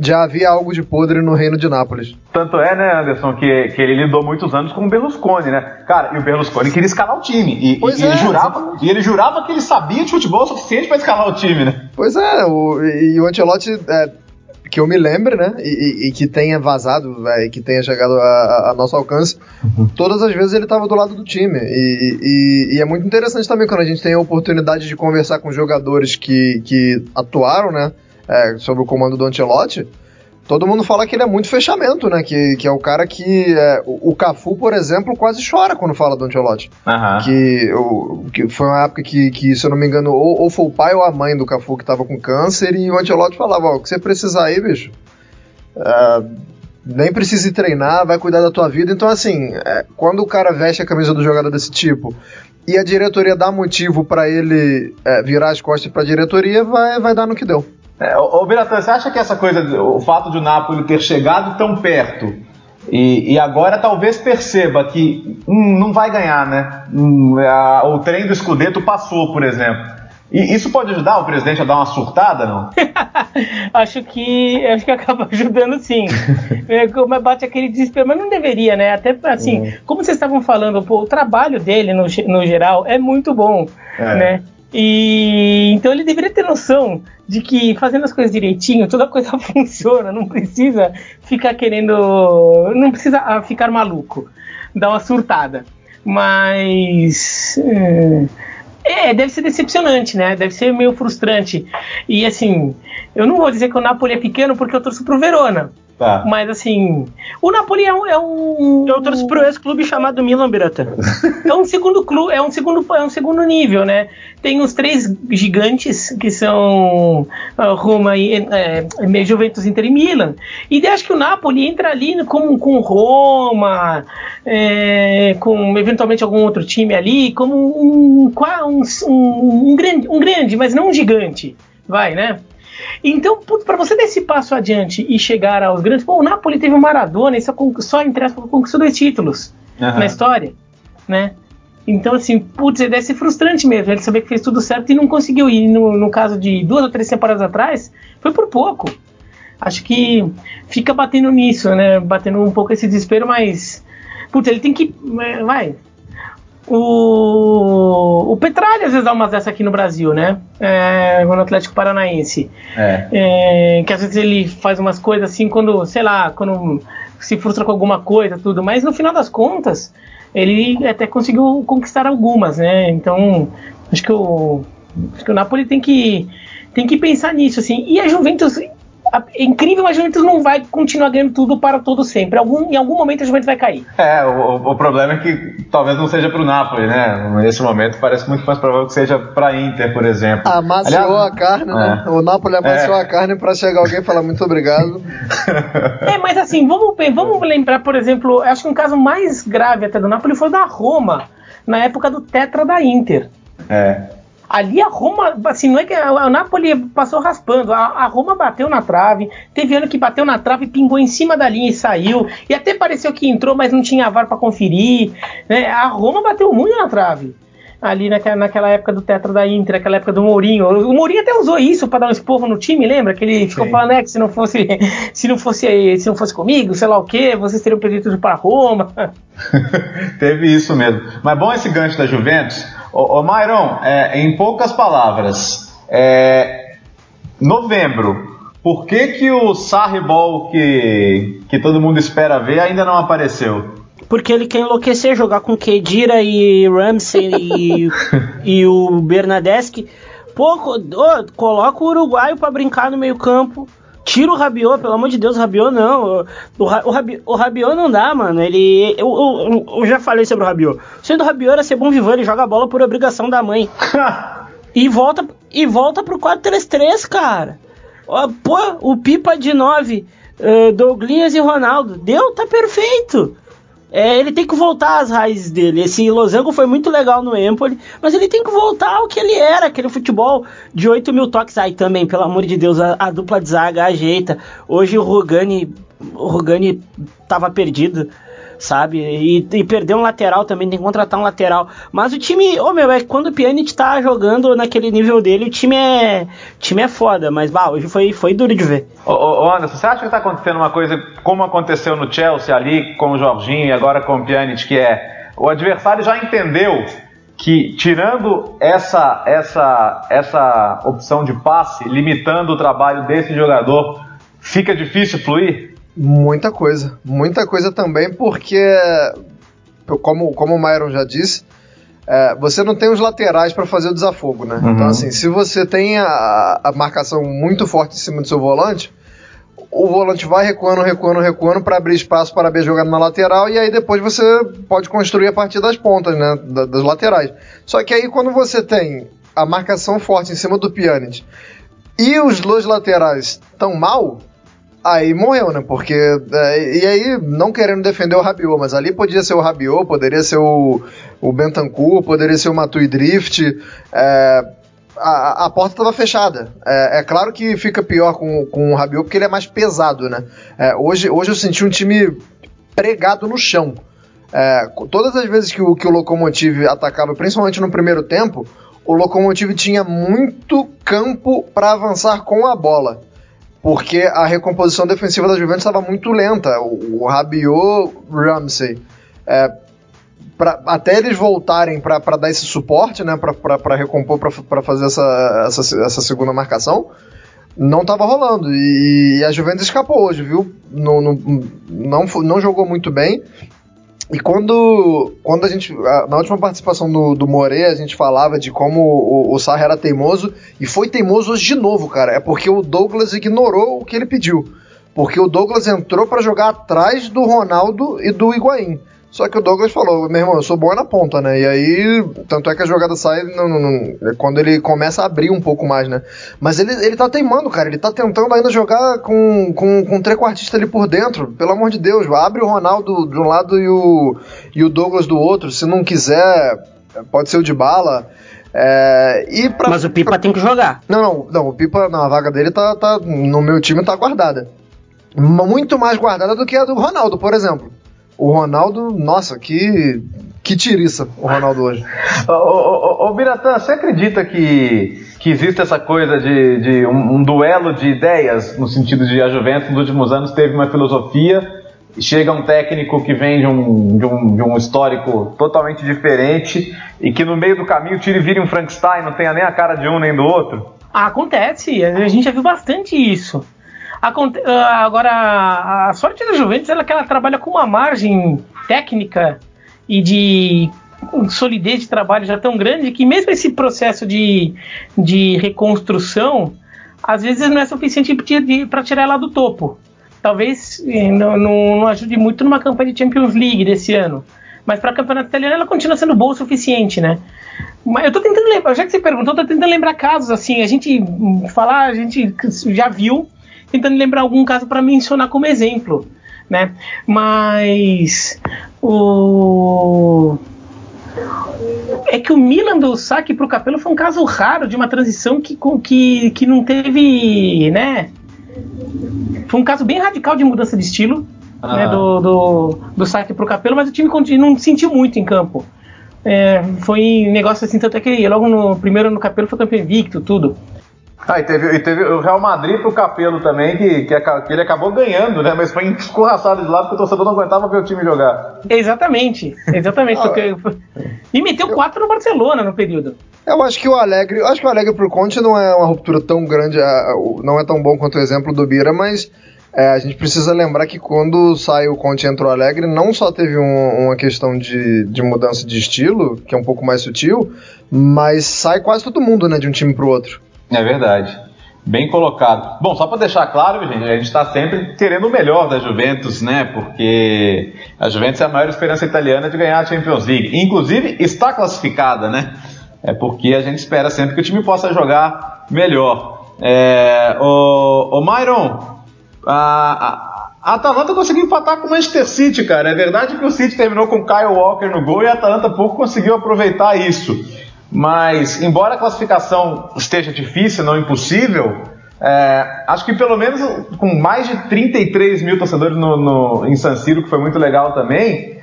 já havia algo de podre no reino de Nápoles. Tanto é, né, Anderson, que, que ele lidou muitos anos com o Berlusconi, né? Cara, e o Berlusconi queria escalar o time. E, e ele é, jurava, e ele jurava que ele sabia de futebol o suficiente pra escalar o time, né? Pois é, o, e, e o Ancelotti, é, que eu me lembre, né, e, e- e que tenha vazado, e que tenha chegado a, a- nosso alcance, todas as vezes ele estava do lado do time. E, e- é muito interessante também quando a gente tem a oportunidade de conversar com jogadores que, que atuaram, né, é, sob o comando do Ancelotti. Todo mundo fala que ele é muito fechamento, né? Que, que é o cara que. é, o, o Cafu, por exemplo, quase chora quando fala do Ancelotti. Aham. Que, o, que foi uma época que, que, se eu não me engano, ou, ou foi o pai ou a mãe do Cafu que tava com câncer, e o Ancelotti falava, ó, o que você precisar aí, bicho, é, nem precisa ir treinar, vai cuidar da tua vida. Então, assim, é, quando o cara veste a camisa do jogador desse tipo e a diretoria dá motivo pra ele é, virar as costas pra diretoria, vai, vai dar no que deu. É, ô, Biratan, você acha que essa coisa, o fato de o Napoli ter chegado tão perto e, e agora talvez perceba que hum, não vai ganhar, né? Hum, a- o trem do Scudetto passou, por exemplo. E isso pode ajudar o presidente a dar uma surtada, não? acho que acho que acaba ajudando sim. É, como bate aquele desespero, mas não deveria, né? Até assim, como vocês estavam falando, pô, o trabalho dele no, no geral é muito bom, É. né? E então ele deveria ter noção de que fazendo as coisas direitinho, toda coisa funciona, não precisa ficar querendo, não precisa ah, ficar maluco, dar uma surtada. Mas é, é, deve ser decepcionante, né? Deve ser meio frustrante. E assim, eu não vou dizer que o Napoli é pequeno porque eu torço pro Verona. Tá. Mas assim, o Napoli é um. É um, Eu torço pro ex-clube chamado Milan Birata. é um segundo clube, é um segundo, é um segundo nível, né? Tem os três gigantes que são ah, Roma e é, Juventus, Inter e Milan. E daí acho que o Napoli entra ali com, com Roma, é, com eventualmente algum outro time ali, como um, um, um, um grande, um grande, mas não um gigante, vai, né? Então, para você dar esse passo adiante e chegar aos grandes, pô, o Napoli teve o Maradona e só, con- só entre aspas, conquistou dois títulos Aham. na história, né? Então, assim, putz, deve ser frustrante mesmo ele saber que fez tudo certo e não conseguiu. E no, no caso de duas ou três temporadas atrás, foi por pouco. Acho que fica batendo nisso, né? Batendo um pouco esse desespero, mas. Putz, ele tem que. é, Vai. O, o Petralha às vezes dá umas dessa aqui no Brasil, né? É, no Atlético Paranaense. É. É, que às vezes ele faz umas coisas assim quando, sei lá, quando se frustra com alguma coisa, tudo, mas no final das contas, ele até conseguiu conquistar algumas, né? Então, acho que o, acho que o Napoli tem que, tem que pensar nisso, assim. E a Juventus, é incrível, mas a Juventus não vai continuar ganhando tudo para todo sempre. Algum, em algum momento a Juventus vai cair. É, o, o problema é que talvez não seja pro Napoli, né? Nesse momento parece muito mais provável que seja pra Inter, por exemplo. Amaciou Aliás- a carne, né? É. O Napoli amaciou É. a carne pra chegar alguém e falar muito obrigado. É, mas assim, vamos, vamos lembrar, por exemplo, acho que um caso mais grave até do Napoli foi o da Roma, na época do Tetra da Inter. É. Ali a Roma, assim, não é que a, Napoli passou raspando, a, a Roma bateu na trave, teve ano que bateu na trave, pingou em cima da linha e saiu, e até pareceu que entrou, mas não tinha VAR para conferir, né? A Roma bateu muito na trave. Ali naquela, naquela época do Tetra da Inter, naquela época do Mourinho. O Mourinho até usou isso para dar um esporro no time, lembra? Que ele ficou Sim. falando né, que se não fosse se não fosse se não fosse comigo, sei lá o que, vocês teriam perdido tudo para Roma. Teve isso mesmo. Mas bom esse gancho da Juventus. Ô, ô Myron, é, em poucas palavras, é, novembro, por que, que o Sarri Ball que, que todo mundo espera ver ainda não apareceu? Porque ele quer enlouquecer, jogar com Kedira e Ramsey e, e o Bernadeschi. Pô, ô, coloca o uruguaio pra brincar no meio campo. Tira o Rabiot, pelo amor de Deus, o Rabiot não. O, o, Rabi- o Rabiot não dá, mano. Ele. Eu, eu- eu já falei sobre o Rabiot. O sonho do Rabiot era ser bom vivant, ele joga a bola por obrigação da mãe. E volta, e volta pro 4-3-3, cara. Pô, o Pipa de 9, uh, Douglas e Ronaldo. Deu, tá perfeito. É, ele tem que voltar às raízes dele. Esse losango foi muito legal no Empoli, mas ele tem que voltar ao que ele era, aquele futebol de 8 mil toques. Aí também, pelo amor de Deus, a, a dupla de zaga ajeita. Hoje o Rogani, o Rogani tava perdido. Sabe? E, e perder um lateral também, tem que contratar um lateral. Mas o time, ô oh, meu, é que quando o Pjanic tá jogando naquele nível dele, o time é, o time é foda, mas bah, hoje foi, foi duro de ver. Ô, ô Anderson, você acha que tá acontecendo uma coisa como aconteceu no Chelsea ali com o Jorginho e agora com o Pjanic, que é o adversário já entendeu que tirando essa essa essa opção de passe, limitando o trabalho desse jogador, fica difícil fluir? Muita coisa, muita coisa também, porque como como o Myron já disse, é, você não tem os laterais para fazer o desafogo, né? Uhum. Então assim, se você tem a, a marcação muito forte em cima do seu volante, o volante vai recuando, recuando, recuando para abrir espaço para B jogando na lateral e aí depois você pode construir a partir das pontas, né, das laterais. Só que aí quando você tem a marcação forte em cima do Pjanic e os dois laterais tão mal, aí morreu, né? Porque é, e aí não querendo defender o Rabiot, mas ali podia ser o Rabiot, poderia ser o, o Bentancur, poderia ser o Matui Drift. É, a, a porta estava fechada. É, é, claro que fica pior com, com o Rabiot porque ele é mais pesado, né? É, hoje, hoje eu senti um time pregado no chão. É, todas as vezes que o, que o Locomotive atacava, principalmente no primeiro tempo, o Locomotive tinha muito campo para avançar com a bola. Porque a recomposição defensiva da Juventus estava muito lenta. O, o Rabiot, Ramsey, é, pra, até eles voltarem para dar esse suporte, né, para recompor, para fazer essa, essa, essa segunda marcação, não estava rolando. E, e, a Juventus escapou hoje, viu? Não, não, jogou muito bem. E quando, quando a gente. Na última participação do, do More, a gente falava de como o, o Sarra era teimoso, e foi teimoso hoje de novo, cara. É porque o Douglas ignorou o que ele pediu. Porque o Douglas entrou para jogar atrás do Ronaldo e do Higuaín. Só que o Douglas falou, meu irmão, eu sou bom na ponta, né? E aí, tanto é que a jogada sai não, não, não, quando ele começa a abrir um pouco mais, né? Mas ele, ele tá teimando, cara. Ele tá tentando ainda jogar com, com, com um trequartista ali por dentro. Pelo amor de Deus, abre o Ronaldo de um lado e o, e o Douglas do outro. Se não quiser, pode ser o de bala. É, e pra, Mas o Pipa pra... tem que jogar. Não, não, não. O Pipa, na vaga dele, tá, tá. No meu time tá guardada. Muito mais guardada do que a do Ronaldo, por exemplo. O Ronaldo, nossa, que que tiriça o Ronaldo hoje. Ô, ô, ô, Biratã, você acredita que, que existe essa coisa de, de um, um, duelo de ideias, no sentido de a Juventus nos últimos anos teve uma filosofia, chega um técnico que vem de um, de um, de um histórico totalmente diferente e que no meio do caminho tira e vira um Frankenstein, não tenha nem a cara de um nem do outro? Acontece, a gente já viu bastante isso. Ah, agora, a sorte da Juventus é que ela trabalha com uma margem técnica e de solidez de trabalho já tão grande que mesmo esse processo de, de reconstrução às vezes não é suficiente para tirar ela do topo. Talvez eh, não, não, não, ajude muito numa campanha de Champions League desse ano. Mas para a campeonato italiano ela continua sendo boa o suficiente, né? Mas eu tô tentando lembrar, já que você perguntou, eu tô tentando lembrar casos assim. A gente falar, a gente já viu tentando lembrar algum caso para mencionar como exemplo, né? Mas o é que o Milan do saque para o Capello foi um caso raro de uma transição que, que, que não teve, né? Foi um caso bem radical de mudança de estilo, ah. né, do, do, do saque para o Capello, mas o time não sentiu muito em campo. É, foi um negócio assim, tanto é que logo no primeiro no Capello foi campeão invicto, tudo. Ah, e teve, e teve o Real Madrid pro Capelo também, que, que, que, ele acabou ganhando, né? Mas foi escorraçado de lá porque o torcedor não aguentava ver o time jogar. Exatamente, exatamente. porque... E meteu quatro no Barcelona no período. Eu acho que o Alegre, acho que o Alegre pro Conte não é uma ruptura tão grande, não é tão bom quanto o exemplo do Bira, mas é, a gente precisa lembrar que quando sai o Conte e entrou o Alegre, não só teve um, uma questão de, de mudança de estilo, que é um pouco mais sutil, mas sai quase todo mundo, né, de um time pro outro. É verdade. Bem colocado. Bom, só para deixar claro, gente, a gente está sempre querendo o melhor da Juventus, né? Porque a Juventus é a maior esperança italiana de ganhar a Champions League. Inclusive, está classificada, né? É porque a gente espera sempre que o time possa jogar melhor. É, o, o Myron, a, a, a Atalanta conseguiu empatar com o Manchester City, cara. É verdade que o City terminou com Kyle Walker no gol e a Atalanta pouco conseguiu aproveitar isso. Mas, embora a classificação esteja difícil, não impossível, É, acho que pelo menos com mais de 33 mil torcedores no, no, em San Siro, que foi muito legal também,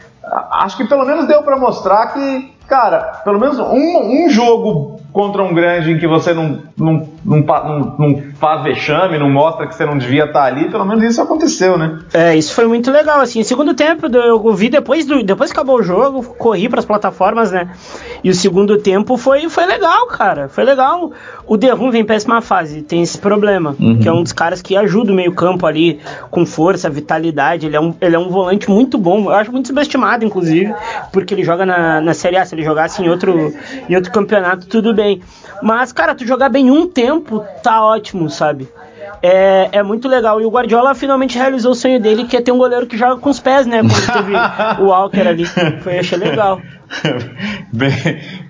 acho que pelo menos deu para mostrar que, cara, pelo menos um, um jogo contra um grande em que você não, não, não, não, não faz vexame, não mostra que você não devia estar ali, pelo menos isso aconteceu, né? É, isso foi muito legal, assim. Segundo tempo, eu vi depois, do, depois que acabou o jogo, corri para as plataformas, né? E o segundo tempo foi, foi legal, cara. Foi legal. O Derrum vem em péssima fase, tem esse problema, uhum. que é um dos caras que ajuda o meio-campo ali com força, vitalidade. Ele é, um, ele é um volante muito bom, eu acho muito subestimado, inclusive, porque ele joga na, na Série A. Se ele jogasse em outro, em outro campeonato, tudo bem bem. Mas, cara, tu jogar bem um tempo, tá ótimo, sabe? É, é muito legal. E o Guardiola finalmente realizou o sonho dele, que é ter um goleiro que joga com os pés, né? Quando teve o Walker ali. Foi, achei legal. bem,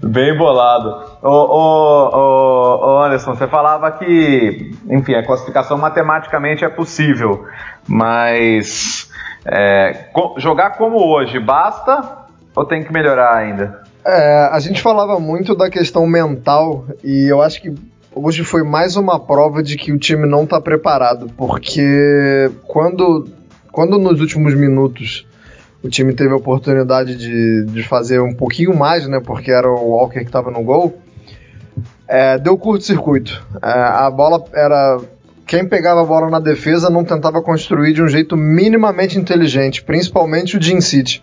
bem bolado. Ô, ô, ô, Anderson, você falava que, enfim, a classificação matematicamente é possível, mas é, jogar como hoje basta ou tem que melhorar ainda? É, a gente falava muito da questão mental e eu acho que hoje foi mais uma prova de que o time não está preparado, porque quando, quando nos últimos minutos o time teve a oportunidade de, de fazer um pouquinho mais, né, porque era o Walker que estava no gol, é, deu curto-circuito. É, a bola era. Quem pegava a bola na defesa não tentava construir de um jeito minimamente inteligente, principalmente o Jim City.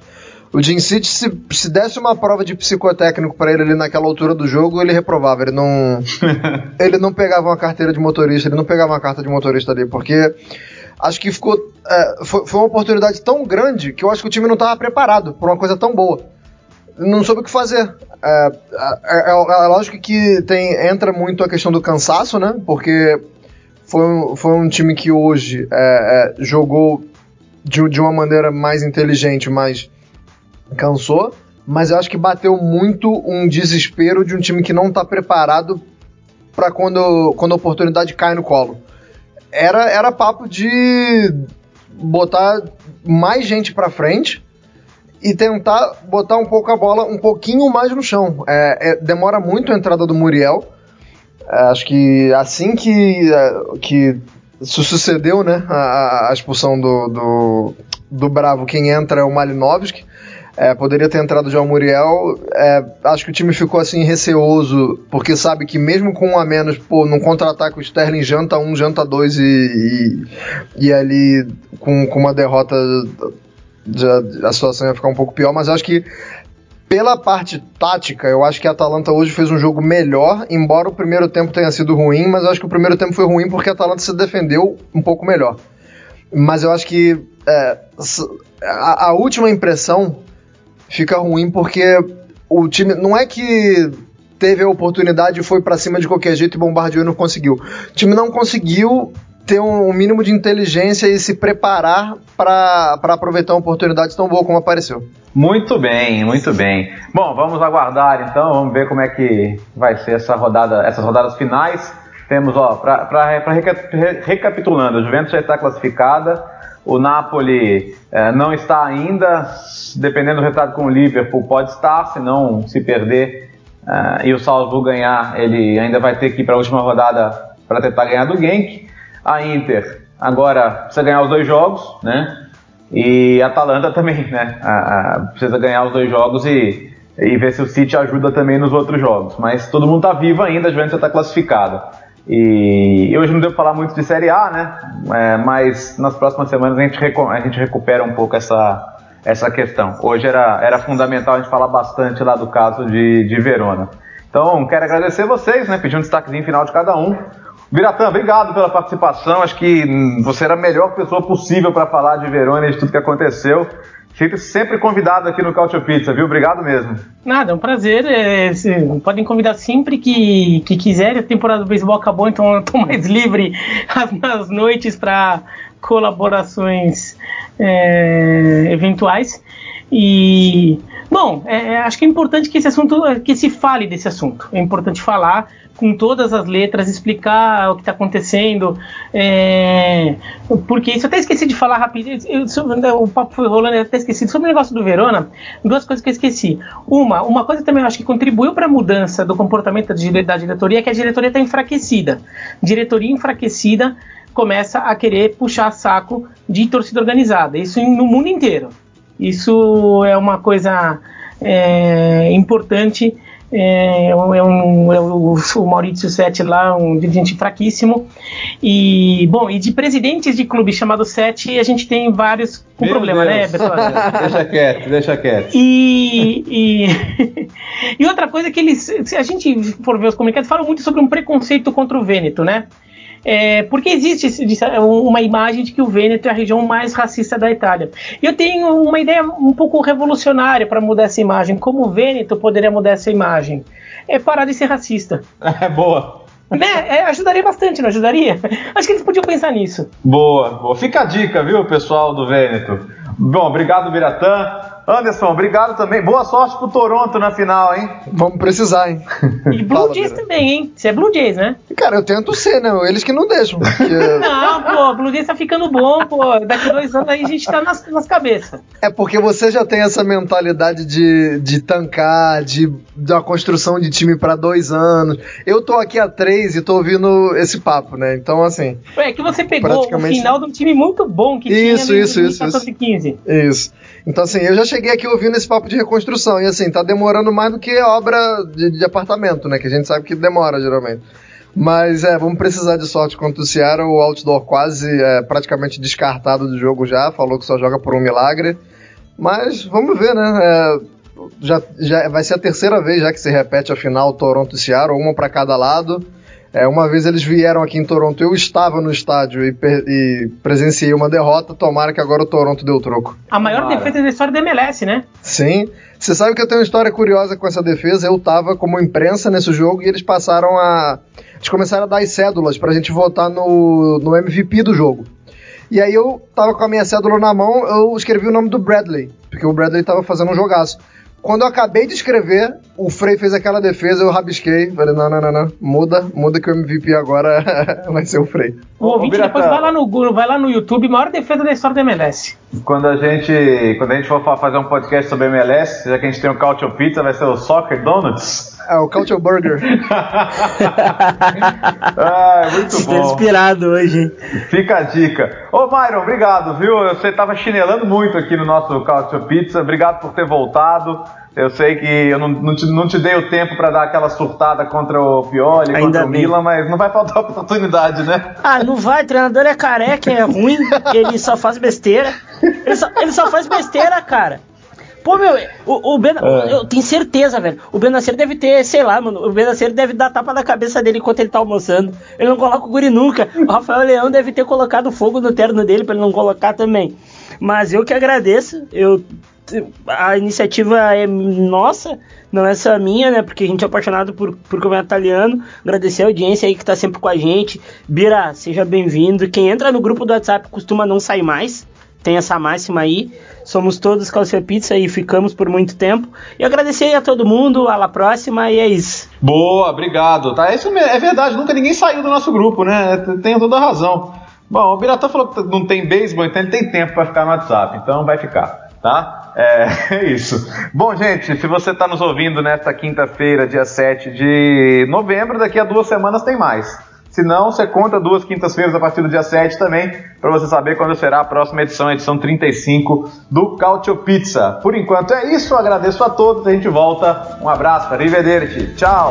O Jim City, se, se desse uma prova de psicotécnico para ele ali naquela altura do jogo, ele reprovava. Ele não, ele não pegava uma carteira de motorista, ele não pegava uma carta de motorista ali, porque acho que ficou. É, foi, foi, uma oportunidade tão grande que eu acho que o time não estava preparado por uma coisa tão boa. Não soube o que fazer. É, é, é, é lógico que tem, entra muito a questão do cansaço, né? Porque foi, foi um time que hoje é, é, jogou de, de uma maneira mais inteligente, mais cansou, mas eu acho que bateu muito um desespero de um time que não está preparado para quando, quando a oportunidade cai no colo. Era, era papo de botar mais gente para frente e tentar botar um pouco a bola um pouquinho mais no chão. É, é, demora muito a entrada do Muriel. É, acho que assim que, é, que sucedeu né, a, a expulsão do, do, do Bravo, quem entra é o Malinovski. É, poderia ter entrado já o Muriel. É, acho que o time ficou assim receoso, porque sabe que mesmo com um a menos, pô, num contra-ataque o Sterling janta um, janta dois e, e, e ali com, com uma derrota já, a situação ia ficar um pouco pior, mas acho que pela parte tática, eu acho que a Atalanta hoje fez um jogo melhor, embora o primeiro tempo tenha sido ruim, mas acho que o primeiro tempo foi ruim porque a Atalanta se defendeu um pouco melhor. Mas eu acho que é, a, a última impressão fica ruim porque o time não é que teve a oportunidade e foi para cima de qualquer jeito e bombardeou e não conseguiu. O time não conseguiu ter um mínimo de inteligência e se preparar para aproveitar uma oportunidade tão boa como apareceu. Muito bem, muito bem. Bom, vamos aguardar então, vamos ver como é que vai ser essa rodada, essas rodadas finais. Temos, ó, para recapitulando, a Juventus já está classificada, o Napoli é, não está ainda, dependendo do resultado com o Liverpool, pode estar, se não se perder é, e o Salzburg ganhar, ele ainda vai ter que ir para a última rodada para tentar ganhar do Genk. A Inter agora precisa ganhar os dois jogos, né? E a Atalanta também, né? A, a, precisa ganhar os dois jogos e, e ver se o City ajuda também nos outros jogos. Mas todo mundo está vivo ainda, a Juventus está classificada. E hoje não deu para falar muito de Série A, né? É, mas nas próximas semanas a gente, a gente recupera um pouco essa, essa questão. Hoje era, era fundamental a gente falar bastante lá do caso de, de Verona. Então, quero agradecer vocês, né? Pedir um destaquezinho final de cada um. Biratã, obrigado pela participação. Acho que você era a melhor pessoa possível para falar de Verona e de tudo que aconteceu. Fique sempre convidado aqui no Cautio Pizza, viu? Obrigado mesmo. Nada, é um prazer. É, podem convidar sempre que, que quiserem. A temporada do beisebol acabou, então eu estou mais livre nas noites para colaborações é, eventuais. E Bom, é, acho que é importante que esse assunto, que se fale desse assunto. É importante falar com todas as letras, explicar o que está acontecendo. É, porque isso eu até esqueci de falar rapidinho. Eu, o papo foi rolando, eu até esqueci. Sobre o negócio do Verona, duas coisas que eu esqueci. Uma, uma coisa também eu acho que contribuiu para a mudança do comportamento da diretoria é que a diretoria está enfraquecida. Diretoria enfraquecida começa a querer puxar saco de torcida organizada. Isso no mundo inteiro. Isso é uma coisa é, importante. É, é, um, é, um, é o, Maurício Sete lá, um dirigente fraquíssimo. E, bom, e de presidentes de clubes chamados Sete, a gente tem vários com Meu problema, Deus. né, pessoal? deixa quieto, deixa quieto. E, e, e outra coisa que eles, se a gente for ver os comunicados, falam muito sobre um preconceito contra o Vêneto, né? É, porque existe uma imagem de que o Vêneto é a região mais racista da Itália. Eu tenho uma ideia um pouco revolucionária para mudar essa imagem. Como o Vêneto poderia mudar essa imagem? É parar de ser racista. É boa. né? É, ajudaria bastante, não ajudaria? Acho que eles podiam pensar nisso. Boa, boa. Fica a dica, viu, pessoal do Vêneto. Bom, obrigado, Biratã. Anderson, obrigado também. Boa sorte pro Toronto na final, hein? Vamos precisar, hein? E Blue Fala, Jays Vera. também, hein? Você é Blue Jays, né? Cara, eu tento ser, né? Eles que não deixam. porque- Não, pô, Blue Jays tá ficando bom, pô. Daqui dois anos aí a gente tá nas, nas cabeças. É porque você já tem essa mentalidade de, de tancar, de, de uma construção de time pra dois anos. Eu tô aqui há três e tô ouvindo esse papo, né? Então, assim, É que você pegou Praticamente- o final de um time muito bom que Isso, tinha isso, em isso, 2014 15. isso. Então, assim, eu já cheguei aqui ouvindo esse papo de reconstrução. E, assim, tá demorando mais do que obra de, de apartamento, né? Que a gente sabe que demora, geralmente. Mas, é, vamos precisar de sorte contra o Seattle. O outdoor quase é, praticamente descartado do jogo já. Falou que só joga por um milagre. Mas, vamos ver, né? É, já, já vai ser a terceira vez já que se repete a final Toronto e Seattle, uma para cada lado. É, uma vez eles vieram aqui em Toronto, eu estava no estádio e, e presenciei uma derrota. Tomara que agora o Toronto deu troco. A maior Tomara. defesa da história da MLS, né? Sim. Você sabe que eu tenho uma história curiosa com essa defesa. Eu tava como imprensa nesse jogo e eles passaram a. Eles começaram a dar as cédulas pra gente votar no, no MVP do jogo. E aí eu tava com a minha cédula na mão, eu escrevi o nome do Bradley, porque o Bradley tava fazendo um jogaço. Quando eu acabei de escrever, o Frei fez aquela defesa, eu rabisquei. Falei, não, não, não, não. Muda, muda que o MVP agora vai ser o Frei. O Ô, ouvinte Biratã. depois vai lá, no, Google, vai lá no YouTube, maior defesa da história da MLS. Quando a gente, quando a gente for fa- fazer um podcast sobre MLS, já que a gente tem o Cautio Pizza, vai ser o Soccer Donuts. É, o Culture Burger. ah, muito Estou bom. inspirado hoje. hein? Fica a dica. Ô, Myron, obrigado, viu? Você tava chinelando muito aqui no nosso Cautio Pizza. Obrigado por ter voltado. Eu sei que eu não, não, te, não te dei o tempo pra dar aquela surtada contra o Pioli, Ainda contra o bem. Milan, mas não vai faltar oportunidade, né? Ah, não vai, treinador é careca, é ruim, ele só faz besteira. Ele só, ele só faz besteira, cara. Pô, meu, o, o Ben, É. eu tenho certeza, velho. O Benacer deve ter, sei lá, mano. O Benacer deve dar tapa na cabeça dele enquanto ele tá almoçando. Ele não coloca o guri nunca. O Rafael Leão deve ter colocado fogo no terno dele pra ele não colocar também. Mas eu que agradeço. Eu, a iniciativa é nossa, não é só minha, né? Porque a gente é apaixonado por, por campeonato italiano. Agradecer a audiência aí que tá sempre com a gente. Bira, seja bem-vindo. Quem entra no grupo do WhatsApp costuma não sair mais. Tem essa máxima aí. Somos todos Calcia Pizza e ficamos por muito tempo. E agradecer a todo mundo. A la próxima e é isso. Boa, obrigado. Tá, isso é verdade, nunca ninguém saiu do nosso grupo, né? Tem toda a razão. Bom, o Biratã falou que não tem beisebol, então ele tem tempo para ficar no WhatsApp, então vai ficar, tá? É, é isso. Bom, gente, se você está nos ouvindo nesta quinta-feira, dia 7 de novembro, daqui a duas semanas tem mais. Se não, você conta duas quintas-feiras a partir do dia 7 também, para você saber quando será a próxima edição, a edição 35 do Cautio Pizza. Por enquanto é isso, agradeço a todos, a gente volta. Um abraço, arrivederci, tchau!